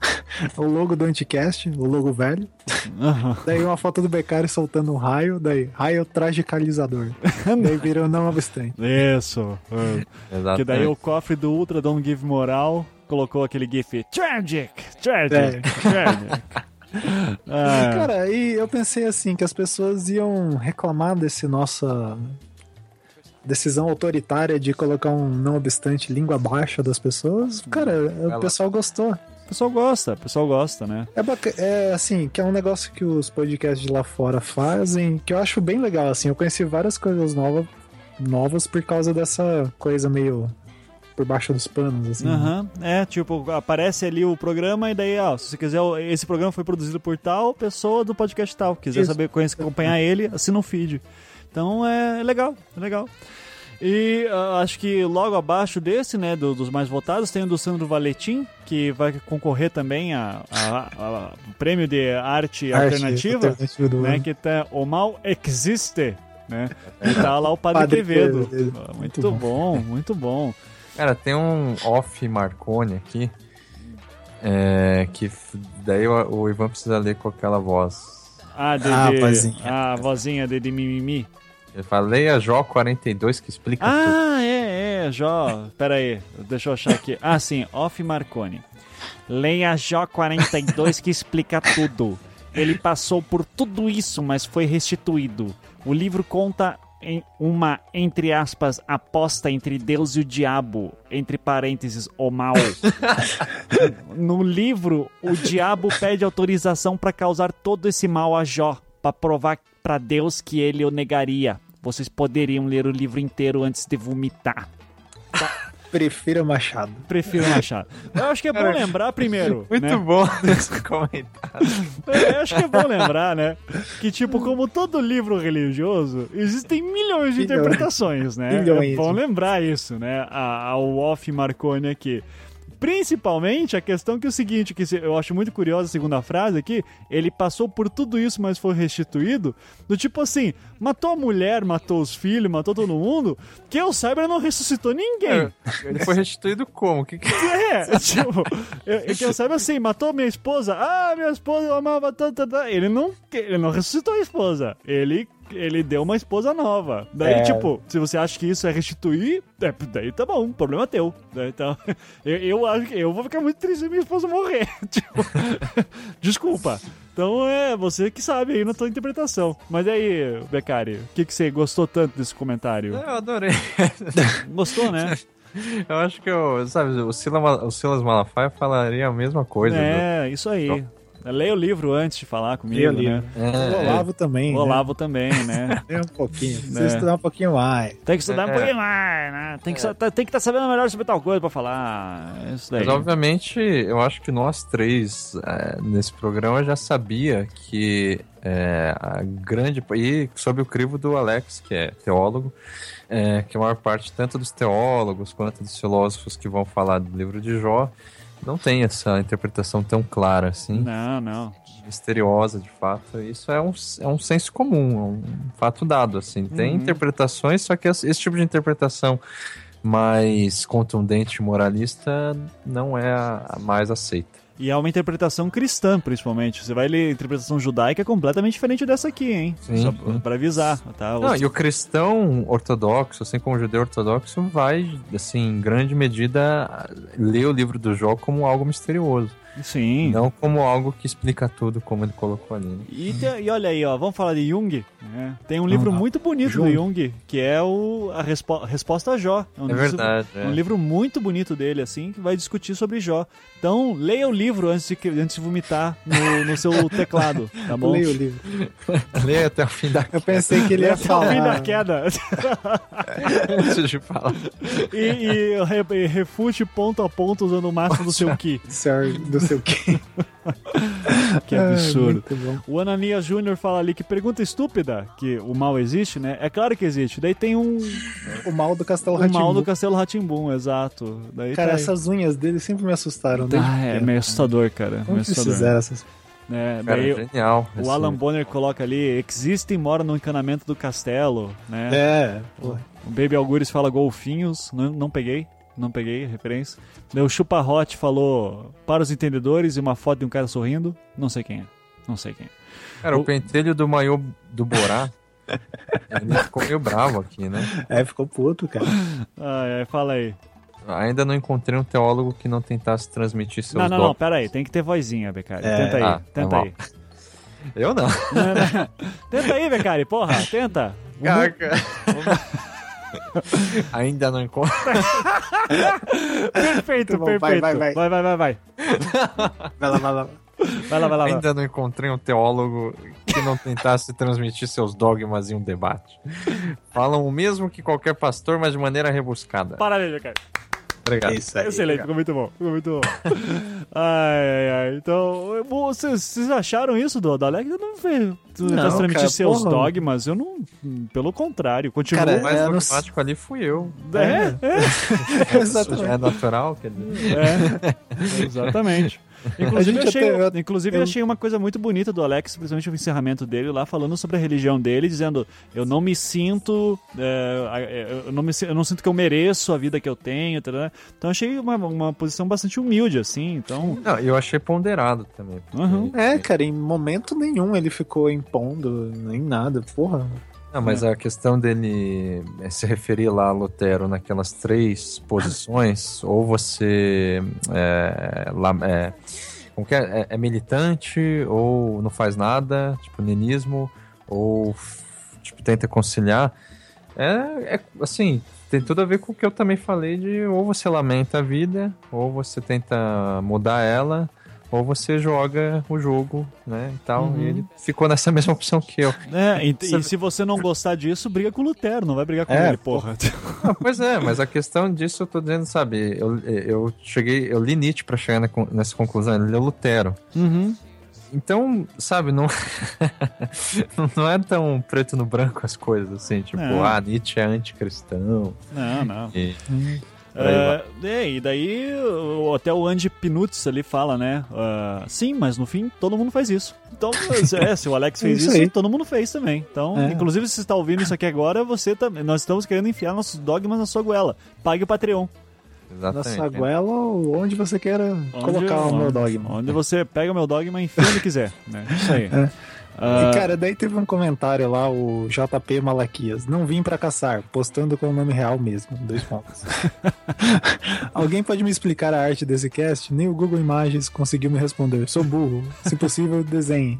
<laughs> o logo do anticast, o logo velho. Aham. Daí uma foto do Beccari soltando um raio, daí raio tragicalizador. <laughs> daí virou não obstante. Isso. é. Que daí o cofre do Ultra Don't Give Moral colocou aquele gif Tragic, Tragic, Tragic. Ah, <laughs> Cara, e eu pensei assim, que as pessoas iam reclamar desse nossa decisão autoritária de colocar um não obstante língua baixa das pessoas. Cara, o pessoal gostou. O pessoal gosta, o pessoal gosta, né? É, baca- é assim, que é um negócio que os podcasts de lá fora fazem, que eu acho bem legal, assim. Eu conheci várias coisas novas, novas por causa dessa coisa meio por baixo dos panos, assim. Aham. É, tipo, aparece ali o programa e daí, ó, se você quiser, esse programa foi produzido por tal pessoa do podcast tal. Quiser Isso. saber, conhecer, acompanhar ele, assina um feed. Então é legal, é legal. E ah, acho que logo abaixo desse, né, do- dos mais votados, tem o do Sandro Valetim, que vai concorrer também a, a- a- o prêmio de arte, Arte alternativa, do né, que tá O Mal Existe, né? E tá lá o Padre, Padre Quevedo. Quevedo. Ah, Muito, Muito bom, muito bom. Cara, tem um off Marconi aqui. É, que daí o, o Ivan precisa ler com aquela voz. Ah, de, Ah, de- vozinha. a vozinha de, de mimimi. Ele fala, leia Jó 42 que explica tudo. Ah, é, é, Jó. Pera aí, deixa eu achar aqui. Ah, sim, Off Marconi. Leia Jó 42 que explica tudo. Ele passou por tudo isso, mas foi restituído. O livro conta em uma, entre aspas, aposta entre Deus e o diabo, entre parênteses, o mal. <laughs> No livro, o diabo pede autorização para causar todo esse mal a Jó, para provar para Deus que ele o negaria. Vocês poderiam ler o livro inteiro antes de vomitar. <laughs> Prefira Machado. Prefiro Machado. Eu acho que é bom lembrar primeiro. <laughs> Muito né? bom esse comentário. <laughs> Eu acho que é bom lembrar, né? Que, tipo, como todo livro religioso, existem milhões de Milhões. interpretações, né? Milhões. É bom lembrar isso, né? A, a Off Marconi aqui. Principalmente a questão que é o seguinte, que eu acho muito curiosa a segunda frase aqui, ele passou por tudo isso, mas foi restituído, do tipo assim, matou a mulher, matou os filhos, matou todo mundo, que eu saiba, ele não ressuscitou ninguém. Ele foi restituído como? Que que... <laughs> É, tipo, eu, que eu saiba assim, matou minha esposa, ah, minha esposa eu amava tanto, tanto. ele não, ele não ressuscitou a esposa, ele, ele deu uma esposa nova. Daí, É. tipo, se você acha que isso é restituir, é, daí tá bom, problema teu. né? Então, <laughs> eu, eu acho que eu vou ficar muito triste se minha esposa morrer. <laughs> Tipo, <laughs> desculpa. Então é você que sabe aí na tua interpretação. Mas aí, Beccari, o que, que você gostou tanto desse comentário? Eu adorei. Gostou, né? Eu acho que, eu, sabe, o, Sila, o Silas Malafaia falaria a mesma coisa. É, isso aí. Leia o livro antes de falar comigo, né? livro. do- O É, Olavo também. O Olavo também, né? <laughs> Né? Lê um pouquinho. Precisa É. estudar um pouquinho mais. Tem que estudar um É. pouquinho mais, né? Tem que tem que estar sabendo melhor sobre tal coisa pra falar. É Isso daí. Mas obviamente, eu acho que nós três é, nesse programa já sabia que é, a grande e sob o crivo do Alex, que é teólogo, é, que a maior parte tanto dos teólogos quanto dos filósofos que vão falar do livro de Jó não tem essa interpretação tão clara assim, Não, não. misteriosa de fato. Isso é um, é um senso comum, é um fato dado assim. Tem Uhum. interpretações, só que esse tipo de interpretação mais contundente e moralista não é a a mais aceita. E é uma interpretação cristã, principalmente. Você vai ler a interpretação judaica é completamente diferente dessa aqui, hein? Sim, Só pra avisar, tá? Não, e o cristão ortodoxo, assim como o judeu ortodoxo, vai, assim, em grande medida, ler o livro do Jó como algo misterioso. Sim. Não como algo que explica tudo, como ele colocou ali. Né? E, te- e olha aí, ó, vamos falar de Jung. né? Tem um livro Ah, muito bonito Jung. do Jung, que é o a Respo- Resposta a Jó. um É livro- verdade. É um É. livro muito bonito dele, assim, que vai discutir sobre Jó. Então, leia o livro antes de, antes de vomitar no, no seu <laughs> teclado, tá bom? Leia o livro. <laughs> Leia até o fim da Eu pensei que ele Leia ia até o fim da falar. queda. <laughs> antes de falar. e, e e refute ponto a ponto usando o máximo do seu Ki. Senhor do seu quê? <laughs> Que absurdo. Bom. O Ananias Júnior fala ali que pergunta estúpida, que o mal existe, né? É claro que existe. Daí tem um, O mal do Castelo o mal do. Castelo Ratimbum, exato. Daí Cara, tá essas unhas dele sempre me assustaram. desde Ah, é pequeno. meio assustador, cara. Como meio que assustador. fizeram essas? né? Cara, Daí genial. o Alan Bonner coloca ali, existe e mora no encanamento do castelo, né? É, pô. O Baby Algures fala golfinhos, não, não peguei, não peguei a referência. O Chupa Hot falou para os entendedores e uma foto de um cara sorrindo, não sei quem é, não sei quem é. Cara, o- o pentelho do maiô do Borá, <laughs> ele ficou meio bravo aqui, né? É, ficou puto, cara. Ai, ai, fala aí. Ainda não encontrei um teólogo que não tentasse transmitir seus Não, não, não, dogmas. pera aí, tem que ter vozinha, Becari. É, tenta aí, ah, tenta tá aí. Eu não. Não, não. <laughs> tenta aí, Becari, porra, tenta. Caraca. <laughs> Ainda não encontrei. Perfeito, bom, vai, perfeito. vai, vai. vai, vai, vai, vai. Vai lá, vai lá. Vai lá, vai lá. vai lá. Ainda não encontrei um teólogo que não tentasse transmitir seus dogmas em um debate. Falam o mesmo que qualquer pastor, mas de maneira rebuscada. Parabéns, Becari. Obrigado. Isso aí. Excelente, ficou muito bom. Ficou muito bom. <laughs> ai, ai, ai. Então, vocês, vocês acharam isso do, do Alex? Eu não Não, tá transmitir cara, seus porra. dogmas. Eu não. Pelo contrário, continua. Cara, O mais É, não dogmático ali fui eu. é, é, <laughs> Isso já é natural, quer dizer. é. Exatamente. <laughs> Inclusive, gente achei, até- eu- inclusive eu- achei uma coisa muito bonita do Alex, principalmente o encerramento dele lá, falando sobre a religião dele, dizendo: Eu não me sinto. é, eu, não me, eu não sinto que eu mereço a vida que eu tenho. tarará. Então achei uma, uma posição bastante humilde, assim. Então. Não, eu achei ponderado também. Uhum. É, cara, em momento nenhum ele ficou impondo, nem nada, porra. Não, mas a questão dele eh, se referir lá a Lutero naquelas três posições, <laughs> ou você é, lá, é, como que é, é, é militante, ou não faz nada, tipo nenismo, ou tipo, tenta conciliar, é, é assim, tem tudo a ver com o que eu também falei de ou você lamenta a vida, ou você tenta mudar ela, ou você joga o jogo, né, e tal, Uhum. e ele ficou nessa <laughs> mesma opção que eu. É, e, <laughs> e se você não gostar disso, briga com o Lutero, não vai brigar com É, ele, porra. <laughs> Ah, pois é, mas a questão disso eu tô dizendo, sabe, eu, eu cheguei, eu li Nietzsche pra chegar na nessa conclusão, ele leu Lutero. Uhum. Então, sabe, não, não é tão preto no branco as coisas, assim, tipo, Não. ah, Nietzsche é anticristão. Não, não. E, É, é, e daí o- até o Andy Pinutz ali fala, né? ah, sim, mas no fim todo mundo faz isso. Então, é, se o Alex <laughs> fez É isso isso, aí. todo mundo fez também. Então, É. inclusive, se você está ouvindo isso aqui agora, você também. Nós estamos querendo enfiar nossos dogmas na sua goela. Pague o Patreon. Na exatamente. sua goela ou onde você queira colocar o meu dogma. Onde você pega o meu dogma e enfia onde quiser. Né? Isso aí. <laughs> É. Ah, E, cara, daí teve um comentário lá, o JP Malaquias. Não vim pra caçar, postando com o nome real mesmo. Dois pontos. <laughs> Alguém pode me explicar a arte desse cast? Nem o Google Imagens conseguiu me responder. Sou burro. Se possível, desenhe.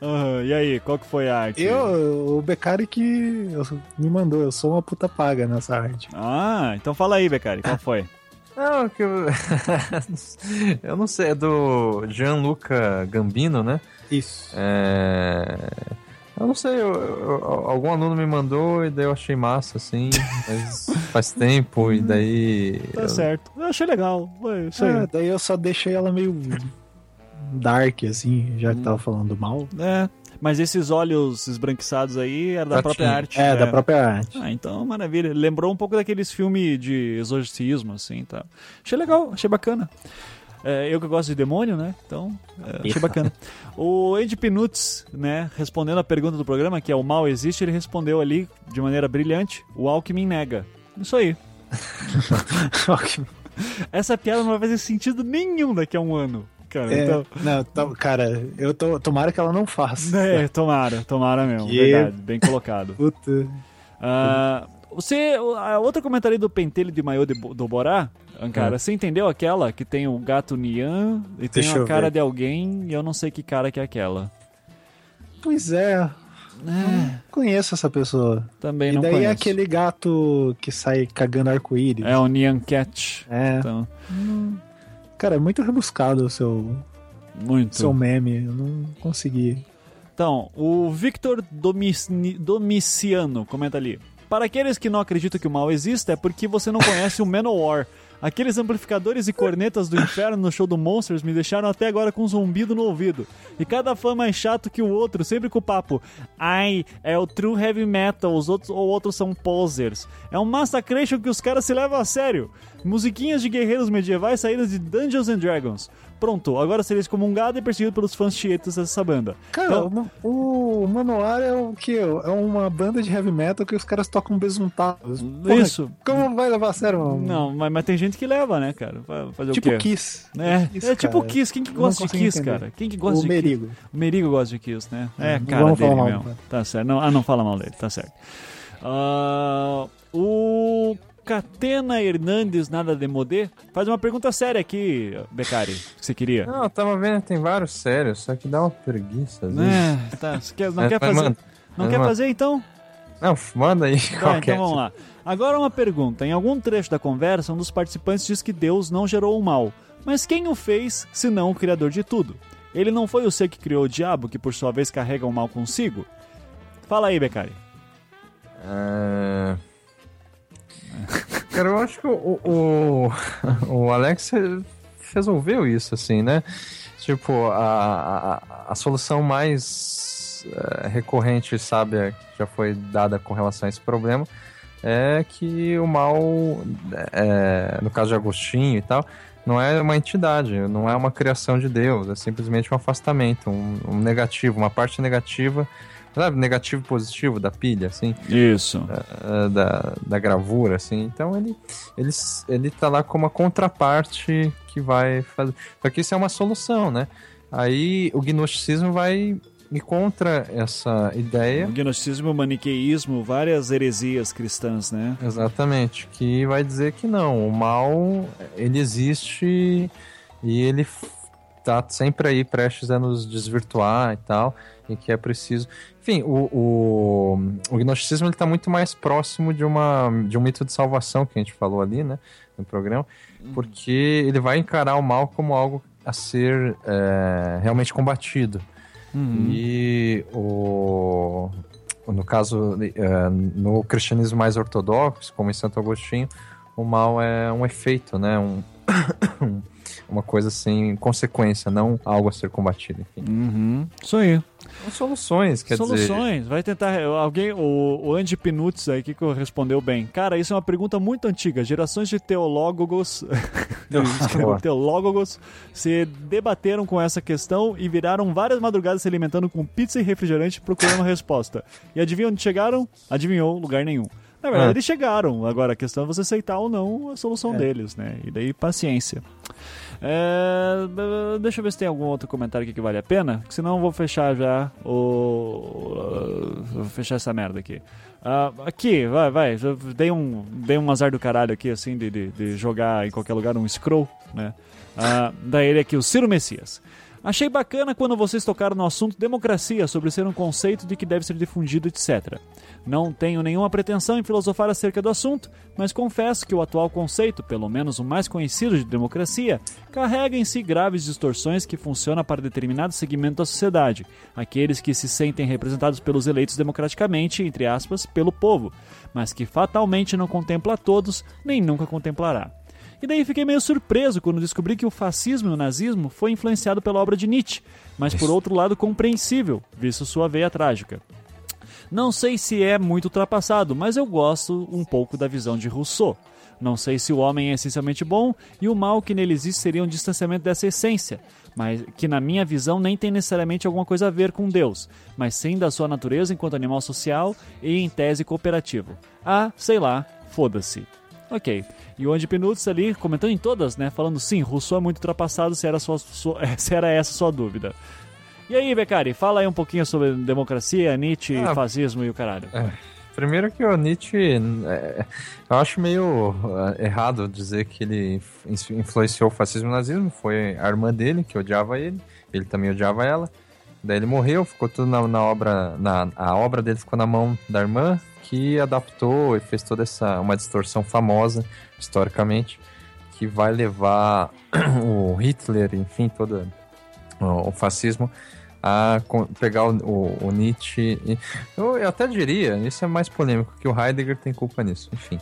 ah, e aí, qual que foi a arte? Eu, o Becari que me mandou. Eu sou uma puta paga nessa arte. Ah, então fala aí, Becari, qual foi? <laughs> Não, que eu... <laughs> eu não sei, é do Gianluca Gambino, né? Isso. É... Eu não sei, eu- eu- algum aluno me mandou e daí eu achei massa, assim, mas <laughs> faz tempo e daí... Tá eu- certo. Eu achei legal. Foi isso aí. É, daí eu só deixei ela meio dark, assim, já que tava falando mal. É, mas esses olhos esbranquiçados aí era da Já própria arte. É, da própria arte. Ah, então, maravilha. Lembrou um pouco daqueles filmes de exorcismo, assim, tá? Achei legal, achei bacana. É, eu que gosto de demônio, né? Então, é, achei bacana. O Andy Pinutz, né, respondendo a pergunta do programa, que é o mal existe, ele respondeu ali de maneira brilhante, o Alckmin nega. Isso aí. <laughs> Essa piada não vai fazer sentido nenhum daqui a um ano. Cara, É, então... não, to- cara, eu tô, tomara que ela não faça. É, tomara, tomara mesmo. Que- Verdade, bem colocado. Puta. Ah, você, a outra comentário do pentelho de maiô de, do Borá, cara, É. você entendeu aquela que tem o gato Nian e tem Deixa a cara ver. de alguém e eu não sei que cara que é aquela. Pois é, É, conheço essa pessoa. também e não daí conheço. é aquele gato que sai cagando arco-íris. É o Nian Cat. É. Então, Cara, é muito rebuscado o seu, muito. seu meme. Eu não consegui. Então, o Victor Domici- Domiciano comenta ali. Para aqueles que não acreditam que o mal exista, é porque você não conhece o Manowar. Aqueles amplificadores e cornetas do inferno no show do Monsters me deixaram até agora com um zumbido no ouvido. E cada fã mais chato que o outro, sempre com o papo. Ai, é o true heavy metal, os outros ou outros são posers. É um massacration que os caras se levam a sério. Musiquinhas de guerreiros medievais saídas de Dungeons and Dragons. Pronto, agora seria excomungado e perseguido pelos fãs tietas dessa banda. Cara, Então- o, o Manoar é o que? É uma banda de heavy metal que os caras tocam besuntados. Porra, Isso. Como vai levar a sério? um- Não, mas, mas tem gente que leva, né, cara? Vai Fazer Tipo o quê? Kiss. É, Kiss, é tipo cara. Kiss. Quem que gosta de Kiss, entender. cara? Quem que gosta O de Merigo. Kiss? O Merigo gosta de Kiss, né? É, Não cara dele mal, mesmo. cara. Tá certo. Não, ah, não fala mal dele, tá certo. Ah, o Catena Hernandes Nada de Modê faz uma pergunta séria aqui, Becari, que você queria. Não, eu tava vendo tem vários sérios, só que dá uma preguiça. às vezes. É, tá, você quer- não É, quer fazer? manda. Não quer manda. fazer então? Não, manda aí Tá, qualquer. então vamos lá. Agora uma pergunta. Em algum trecho da conversa, um dos participantes diz que Deus não gerou o mal. Mas quem o fez, senão o Criador de tudo? Ele não foi o ser que criou o diabo, que por sua vez carrega o mal consigo? Fala aí, Becari. É... Cara, eu acho que o, o, o Alex resolveu isso, assim, né? Tipo, a, a, a solução mais é, recorrente e sábia que já foi dada com relação a esse problema é que o mal, é, no caso de Agostinho e tal, não é uma entidade, não é uma criação de Deus, é simplesmente um afastamento, um, um negativo, uma parte negativa, sabe, negativo e positivo da pilha, assim Isso. eh, da, da gravura, assim. Então ele, ele, ele tá lá como uma contraparte que vai fazer. Só que isso é uma solução, né? Aí o gnosticismo vai ir contra essa ideia. O gnosticismo, o maniqueísmo, várias heresias cristãs, né? Exatamente, que vai dizer que não, o mal ele existe e ele tá sempre aí prestes a nos desvirtuar e tal, e que é preciso. Enfim, o, o, o gnosticismo ele tá muito mais próximo de, uma, de um mito de salvação que a gente falou ali, né, no programa, porque ele vai encarar o mal como algo a ser é, realmente combatido. Uhum. E o, no caso, eh, no cristianismo mais ortodoxo, como em Santo Agostinho, o mal é um efeito, né? Um, <coughs> uma coisa assim, consequência, não algo a ser combatido. Enfim. Uhum. Isso aí. São soluções, quer dizer. Soluções. Vai tentar. Alguém. O, o Andy Pinutz aí que respondeu bem. Cara, isso é uma pergunta muito antiga. Gerações de teológos. <laughs> Boa. <laughs> teológos se debateram com essa questão e viraram várias madrugadas se alimentando com pizza e refrigerante procurando uma resposta. E adivinha onde chegaram? Adivinhou lugar nenhum. Na verdade, Ah. eles chegaram. Agora a questão é você aceitar ou não a solução É. deles, né? E daí, paciência. É, deixa eu ver se tem algum outro comentário aqui que vale a pena, senão eu vou fechar já o. Vou fechar essa merda aqui. Ah, aqui, vai, vai. Dei um, dei um azar do caralho aqui, assim, de, de, de jogar em qualquer lugar um scroll, né? Ah, daí ele aqui, o Ciro Messias. Achei bacana quando vocês tocaram no assunto democracia, sobre ser um conceito de que deve ser difundido, etc. Não tenho nenhuma pretensão em filosofar acerca do assunto, mas confesso que o atual conceito, pelo menos o mais conhecido de democracia, carrega em si graves distorções que funcionam para determinado segmento da sociedade, aqueles que se sentem representados pelos eleitos democraticamente, entre aspas, pelo povo, mas que fatalmente não contempla todos, nem nunca contemplará. E daí fiquei meio surpreso quando descobri que o fascismo e o nazismo foi influenciado pela obra de Nietzsche, mas por outro lado compreensível, visto sua veia trágica. Não sei se é muito ultrapassado, mas eu gosto um pouco da visão de Rousseau. Não sei se o homem é essencialmente bom e o mal que nele existe seria um distanciamento dessa essência, mas que na minha visão nem tem necessariamente alguma coisa a ver com Deus, mas sim da sua natureza enquanto animal social e em tese cooperativo. Ah, sei lá, foda-se. Ok. E o Andy Pinutz ali comentando em todas, né? Falando sim, Rousseau é muito ultrapassado se era, sua, sua- <laughs> se era essa a sua dúvida. E aí, Becari, fala aí um pouquinho sobre democracia, Nietzsche, Ah. fascismo e o caralho. Primeiro que o Nietzsche, é, eu acho meio é, errado dizer que ele inf- influenciou o fascismo e o nazismo, foi a irmã dele que odiava ele, ele também odiava ela. Daí ele morreu, ficou tudo na, na obra, na, a obra dele ficou na mão da irmã, que adaptou e fez toda essa, uma distorção famosa, historicamente, que vai levar <clears throat> o Hitler, enfim, todo o, fascismo a pegar o, o- o Nietzsche. e- eu, eu até diria, isso é mais polêmico, que o Heidegger tem culpa nisso, enfim.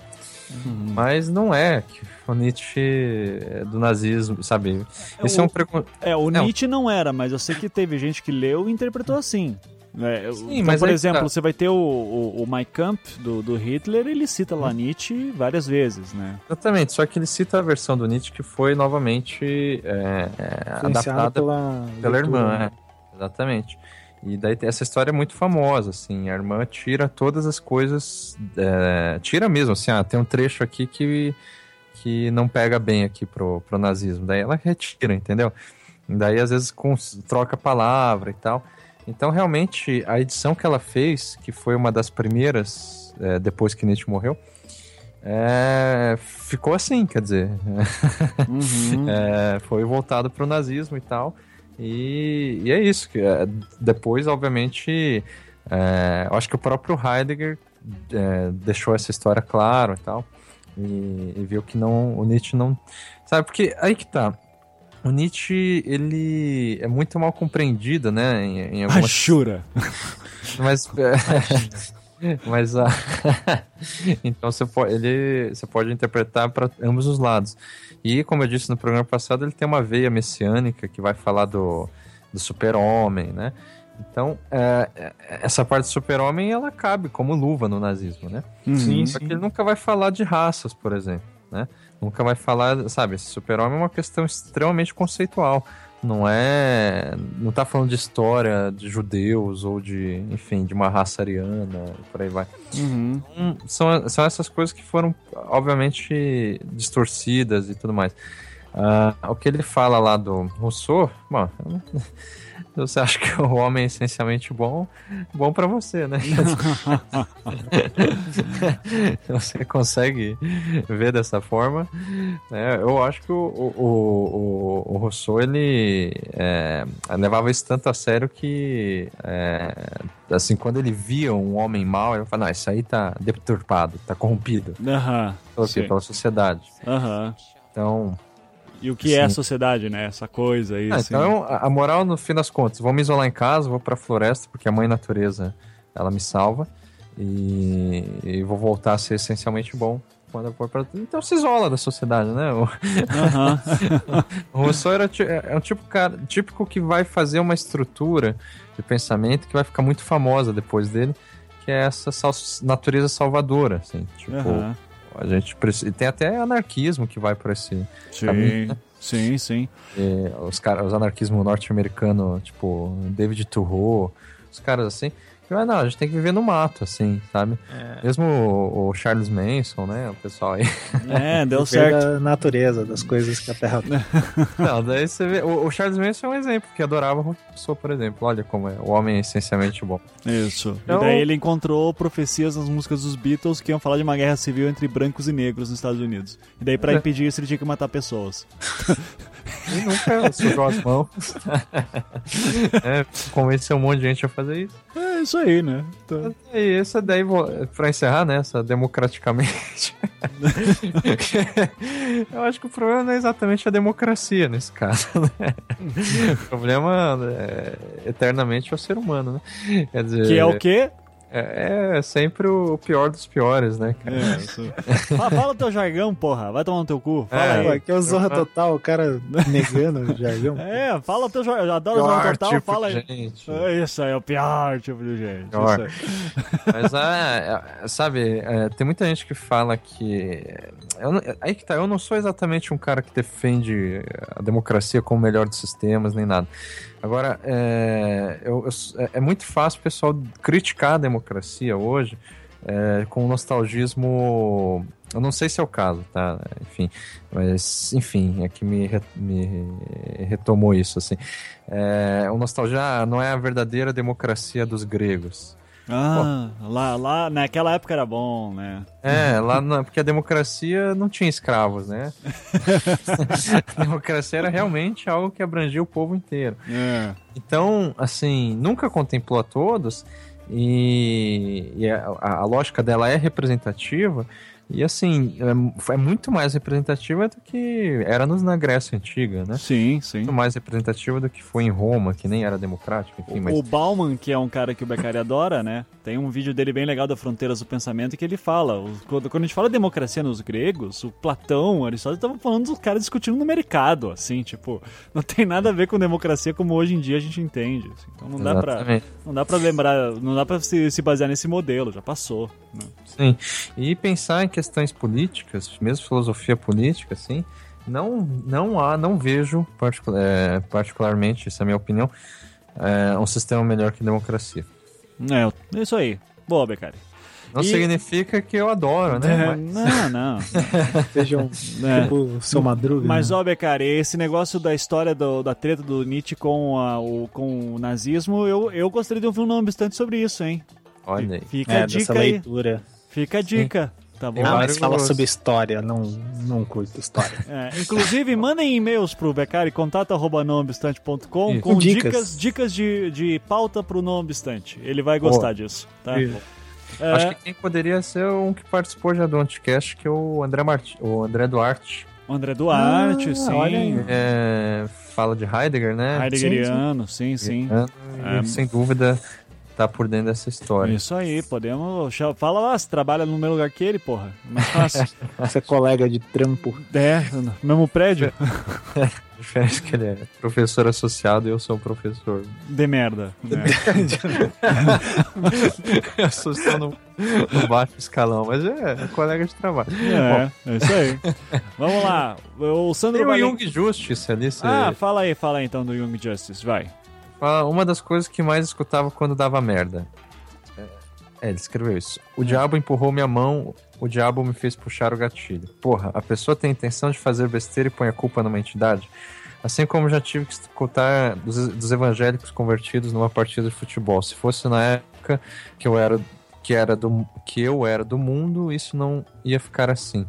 Mas não é que o Nietzsche é do nazismo, sabe? Esse é um o- preconceito. É, o Não. Nietzsche não era, mas eu sei que teve gente que leu e interpretou assim. É, Sim, então, mas por exemplo, tá. você vai ter o, o, o My Camp do, do Hitler, ele cita lá Nietzsche várias vezes, né? Exatamente, só que ele cita a versão do Nietzsche que foi novamente é, é, adaptada pela, pela irmã, né? Exatamente. E daí essa história é muito famosa, assim, a irmã tira todas as coisas, é, tira mesmo, assim, ah, tem um trecho aqui que, que não pega bem aqui pro, pro nazismo, daí ela retira, entendeu? Daí às vezes com, troca palavra e tal. Então realmente a edição que ela fez, que foi uma das primeiras é, depois que Nietzsche morreu, é, ficou assim, quer dizer, uhum. <laughs> é, foi voltado pro nazismo e tal. E, e é isso. Que, é, depois, obviamente, é, eu acho que o próprio Heidegger é, deixou essa história claro e tal. E, e, viu que não, o Nietzsche não. Sabe, porque aí que tá. O Nietzsche, ele é muito mal compreendido, né? Em, em algumas... Achura! Mas. <laughs> Mas a. <laughs> então você pode, ele, você pode interpretar para ambos os lados. E, como eu disse no programa passado, ele tem uma veia messiânica que vai falar do, do super-homem, né? Então, é, é essa parte do super-homem, ela cabe como luva no nazismo, né? Uhum. Sim, Só que ele nunca vai falar de raças, por exemplo, né? Nunca vai falar, sabe, esse super-homem é uma questão extremamente conceitual não é. Não tá falando de história de judeus ou de, enfim, de uma raça ariana, por aí vai. Uhum. Então, são, são essas coisas que foram, obviamente, distorcidas e tudo mais. Uh, o que ele fala lá do Rousseau, bom, <laughs> você acha que o homem é essencialmente bom, bom para você, né? <laughs> você consegue ver dessa forma. É, eu acho que o, o, o, o Rousseau, ele é, levava isso tanto a sério que, é, assim, quando ele via um homem mau, ele falava, não, isso aí tá deturpado, tá corrompido. Uhum, pela, pela sociedade. Uhum. Então... E o que Sim. é a sociedade, né? Essa coisa aí. Ah, assim. Então, a moral, no fim das contas, vou me isolar em casa, vou pra floresta, porque a mãe natureza, ela me salva. E, e vou voltar a ser essencialmente bom quando eu for pra... Então se isola da sociedade, né? O, uhum. <laughs> o Rousseau era, é um tipo cara, típico que vai fazer uma estrutura de pensamento que vai ficar muito famosa depois dele, que é essa natureza salvadora, assim. Tipo, uhum. A gente precisa. Tem até anarquismo que vai por esse sim, caminho, né? Sim, sim. E os, cara, os anarquismo norte-americano, tipo David Thoreau, os caras assim. Mas não, a gente tem que viver no mato, assim, sabe? É. Mesmo o, o, Charles Manson, né? O pessoal aí. É, <laughs> deu certo. da natureza, das coisas que a Terra tem. <laughs> não, daí você vê. O, o, Charles Manson é um exemplo, que adorava Rousseau, por exemplo. Olha como é. O homem é essencialmente bom. Isso. Então... E daí ele encontrou profecias nas músicas dos Beatles que iam falar de uma guerra civil entre brancos e negros nos Estados Unidos. E daí, pra é. impedir isso, ele tinha que matar pessoas. <laughs> E nunca sujou as mãos. <laughs> é, convenceu um monte de gente a fazer isso. É isso aí, né? Então... E essa daí, pra encerrar, né? Essa democraticamente. <laughs> Eu acho que o problema não é exatamente a democracia nesse caso, né? <laughs> O problema é, eternamente é o ser humano, né? Dizer, que é o quê? É, é, sempre o pior dos piores, né, cara? É, <laughs> isso. fala, fala o teu jargão, porra. Vai tomar no teu cu. Fala é, aí. Aqui é o Zorra Total, o cara negando o jargão. <laughs> É, fala o teu jargão. Eu adoro o Zorra Total, tipo fala aí. Gente. É isso aí, é o pior tipo de gente. <laughs> Mas, é, é, sabe, é, tem muita gente que fala que... Eu, aí que tá, eu não sou exatamente um cara que defende a democracia como o melhor dos sistemas, nem nada. Agora, é, eu, eu, é, é muito fácil o pessoal criticar a democracia hoje é, com nostalgismo. Eu não sei se é o caso, tá? Enfim, mas enfim, é que me, me retomou isso assim. É, o nostalgia ah, não é a verdadeira democracia dos gregos. Ah, lá, lá naquela época era bom, né? É, lá na, porque a democracia não tinha escravos, né? <laughs> a democracia era realmente algo que abrangia o povo inteiro. É. Então, assim, nunca contemplou a todos e, e a, a, lógica dela é representativa, E assim, é, é muito mais representativa do que era nos, na Grécia Antiga, né? Sim, sim. Muito mais representativa do que foi em Roma, que nem era democrático, enfim. O, mas... o Bauman, que é um cara que o Beccari <laughs> adora, né? Tem um vídeo dele bem legal da Fronteiras do Pensamento que ele fala. Quando, quando a gente fala democracia nos gregos, o Platão, o Aristóteles estavam falando dos caras discutindo no mercado, assim, tipo, <laughs> não tem nada a ver com democracia como hoje em dia a gente entende. assim. Então não dá pra. Não dá pra lembrar, não dá pra se, se basear nesse modelo, já passou. né? Sim. E pensar em questões políticas, mesmo filosofia política, assim, não, não há, não vejo, particu- é, particularmente, essa é a minha opinião, é, um sistema melhor que democracia. É, é isso aí. Boa, Beccari. Não E- significa que eu adoro, né? É, Mas- não, não. <laughs> Sejam <laughs> É. tipo o seu Madruga. Mas, né? ó, Beccari, esse negócio da história do- da treta do Nietzsche com, a- o, com o nazismo, eu, eu gostaria de ouvir um nome bastante sobre isso, hein? Olha aí. Fica é, a dessa dica aí. leitura. Fica a dica. Tá bom? Ah, mas fala sobre história, não, não curto história. <laughs> É, inclusive, mandem e-mails pro Beccari, contato.noobstante.com com Dicas. dicas, dicas de, de pauta pro Não Obstante. Ele vai gostar disso, tá? Isso. É, Acho que quem poderia ser um que participou já do Anticast, que é o André, Marti, o André Duarte. o André Duarte, Ah, sim. olha aí. É, fala de Heidegger, né? Heideggeriano, sim, sim. E, É. Sem dúvida, tá por dentro dessa história. Isso aí, podemos. Fala lá, você trabalha no mesmo lugar que ele, porra. É Mais fácil. <laughs> Você é colega de trampo. é, no mesmo prédio. A <laughs> diferença é que ele é professor associado e eu sou um professor. De merda. né? <laughs> eu sou só no, no baixo escalão, mas é, colega de trabalho. É, é isso aí. Vamos lá. O Sandro Tem o. Jung Justice ali. Você... Ah, fala aí, fala aí então do Young Justice, vai. Fala uma das coisas que mais escutava quando dava merda. É, ele escreveu isso. O diabo empurrou minha mão, o diabo me fez puxar o gatilho. Porra, a pessoa tem a intenção de fazer besteira e põe a culpa numa entidade? Assim como já tive que escutar dos, dos evangélicos convertidos numa partida de futebol. Se fosse na época que eu era que era do que eu era do mundo, isso não ia ficar assim.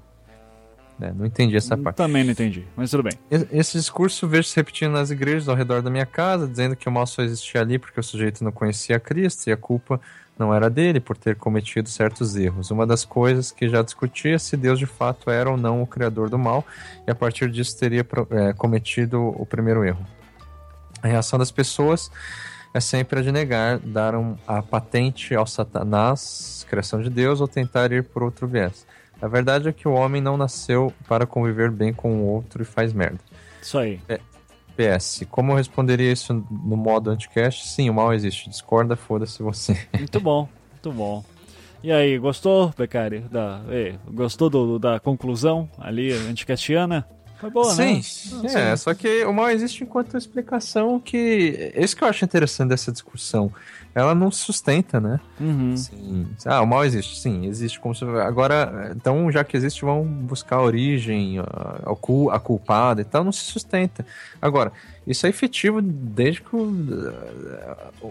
É, não entendi essa parte. Também não entendi, mas tudo bem. Esse discurso vejo se repetindo nas igrejas ao redor da minha casa, dizendo que o mal só existia ali porque o sujeito não conhecia Cristo e a culpa não era dele por ter cometido certos erros. Uma das coisas que já discutia se Deus de fato era ou não o criador do mal e a partir disso teria é, cometido o primeiro erro. A reação das pessoas é sempre a de negar, dar um- a patente ao Satanás, criação de Deus, ou tentar ir por outro viés. A verdade é que o homem não nasceu para conviver bem com o outro e faz merda. Isso aí. PS, como eu responderia isso no modo anticast? Sim, o mal existe. Discorda, foda-se você. <laughs> Muito bom, muito bom. E aí, gostou, Beccari? Da, ei, gostou do, da conclusão ali, anticastiana? Foi boa, né? Sim, é, só que o mal existe enquanto explicação que. Esse que eu acho interessante dessa discussão. Ela não se sustenta, né? Uhum. Sim. Ah, o mal existe, sim, existe como se... Agora, então, já que existe, vão buscar a origem, a, a culpada e tal, não se sustenta. Agora, isso é efetivo desde que o,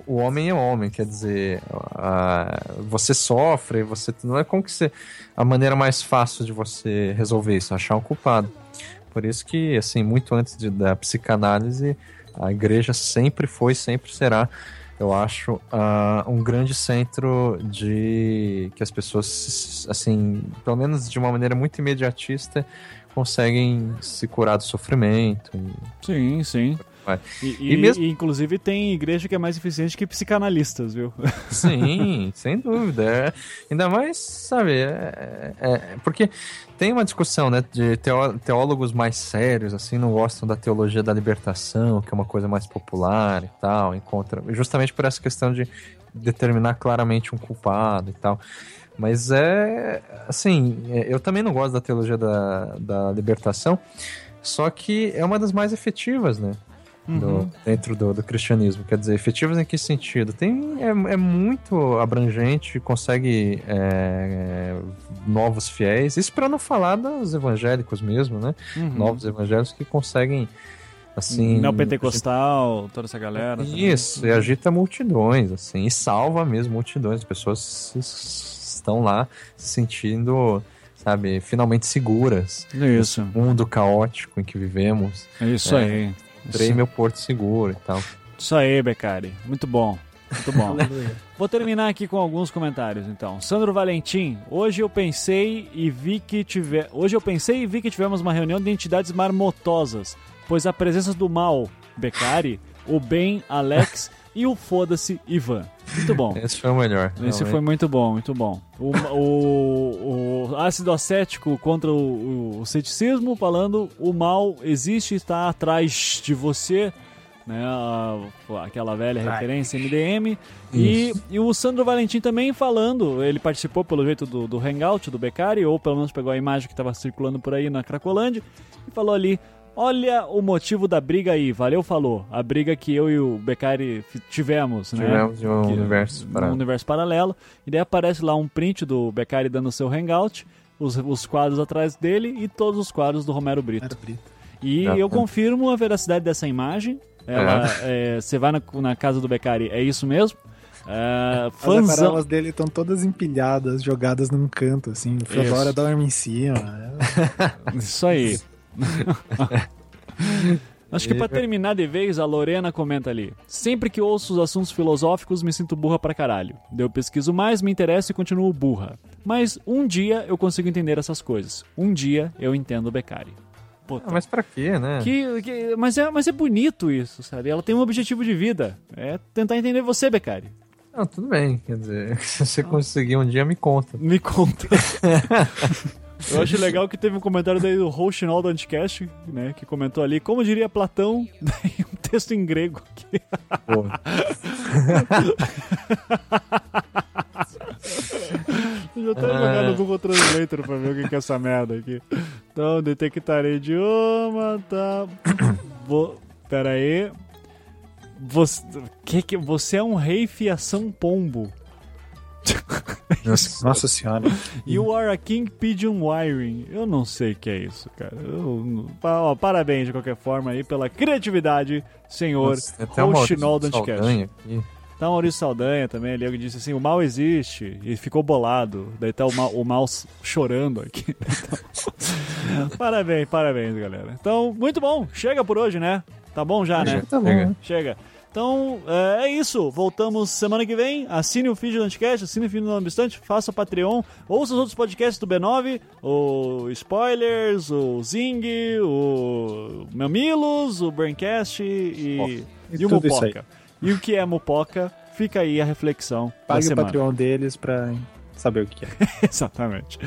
o homem é homem, quer dizer, a- você sofre, você não é como que você a maneira mais fácil de você resolver isso, achar um culpado. Por isso que, assim, muito antes de- da psicanálise, a igreja sempre foi, sempre será eu acho, ah, um grande centro de que as pessoas, assim, pelo menos de uma maneira muito imediatista, conseguem se curar do sofrimento. Sim, sim. Vai. E, E e- mesmo- e, inclusive tem igreja que é mais eficiente que psicanalistas, viu? <laughs> Sim, sem dúvida. É, ainda mais, sabe, é, é- é- porque tem uma discussão, né, de teó- teólogos mais sérios, assim, não gostam da teologia da libertação, que é uma coisa mais popular e tal, encontra, justamente por essa questão de determinar claramente um culpado e tal. Mas é, assim, é, eu também não gosto da teologia da, da libertação, só que é uma das mais efetivas, né? Do- Uhum. dentro do, do cristianismo. Quer dizer, efetivas em que sentido? Tem, é, é muito abrangente, consegue é, novos fiéis. Isso para não falar dos evangélicos mesmo, né? Uhum. Novos evangélicos que conseguem, assim... Neopentecostal, toda essa galera. também. Isso, e agita multidões, assim, e salva mesmo multidões. As pessoas estão lá se sentindo, sabe, finalmente seguras. Isso, mundo caótico em que vivemos. é isso É. aí. Isso, meu porto seguro e tal. isso aí, Beccari. Muito bom. Muito bom. <laughs> Vou terminar aqui com alguns comentários, então. Sandro Valentim, hoje eu pensei e vi que tive... hoje eu pensei e vi que tivemos uma reunião de entidades marmotosas, pois a presença do mal, Beccari, o bem, Alex <laughs> e o foda-se Ivan. Muito bom. Esse foi o melhor. Esse realmente. foi muito bom, muito bom. O, o, o ácido acético contra o, o ceticismo, falando o mal existe e está atrás de você. Né, a- aquela velha referência MDM. E, e o Sandro Valentim também falando, ele participou pelo jeito do, do Hangout do Beccari, ou pelo menos pegou a imagem que estava circulando por aí na Cracolândia, e falou ali: Olha o motivo da briga aí, valeu, falou. A briga que eu e o Beccari tivemos, né? Tivemos de um Que- universo num parado. universo paralelo. E daí aparece lá um print do Beccari dando seu hangout, os, os quadros atrás dele e todos os quadros do Romero Brito. Era Brito. E Já, eu né? confirmo a veracidade dessa imagem. Ela, é, Você vai na, na casa do Beccari, é isso mesmo. É, As <laughs> fãzão. aquarelas dele estão todas empilhadas, jogadas num canto, assim. O Fedora Isso. dorme em cima. <laughs> Isso aí. <laughs> Acho que pra terminar de vez, a Lorena comenta ali. Sempre que ouço os assuntos filosóficos, me sinto burra pra caralho. Eu pesquiso mais, me interesso e continuo burra. Mas um dia eu consigo entender essas coisas. Um dia eu entendo o Beccari. Puta, Ah, mas pra quê, né? que, que- mas, é, mas é bonito isso, sabe? Ela tem um objetivo de vida. É tentar entender você, Beccari. Não, tudo bem. Quer dizer, <laughs> se você conseguir um dia, me conta. Me conta. <laughs> Eu acho legal que teve um comentário daí do Rochinol do Anticast, né? Que comentou ali, como diria Platão, <laughs> daí um texto em grego Eu <laughs> já até jogar no Google Translator pra ver o que que é essa merda aqui. Então, detectarei idioma, tá. Pera aí. Você, que que, você é um rei fiação pombo. <laughs> nossa. Nossa senhora. You are a king pigeon wiring. Eu não sei o que é isso, cara. Eu ó, parabéns de qualquer forma aí pela criatividade, senhor Rochinol do Anticast. Tá o Maurício Saldanha também ali, que disse assim, o mal existe, e ficou bolado. Daí tá o mal, o mal chorando aqui. Então, <laughs> parabéns, parabéns, galera. Então, muito bom. Chega por hoje, né? Tá bom já, né? Tá bom. Chega. Chega. Então, é, é isso. Voltamos semana que vem. Assine o feed do Anticast, assine o feed do Ambistante, faça o Patreon, ouça os outros podcasts do B9, o Spoilers, o Zing, o Mamilos, o Braincast e, E e o. Mupoca. E o que é Mupoca? Fica aí a reflexão da Pague o. Patreon deles pra saber o que é. <laughs> Exatamente.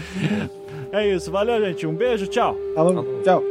É isso. Valeu, gente. Um beijo. Tchau. Falou, tchau.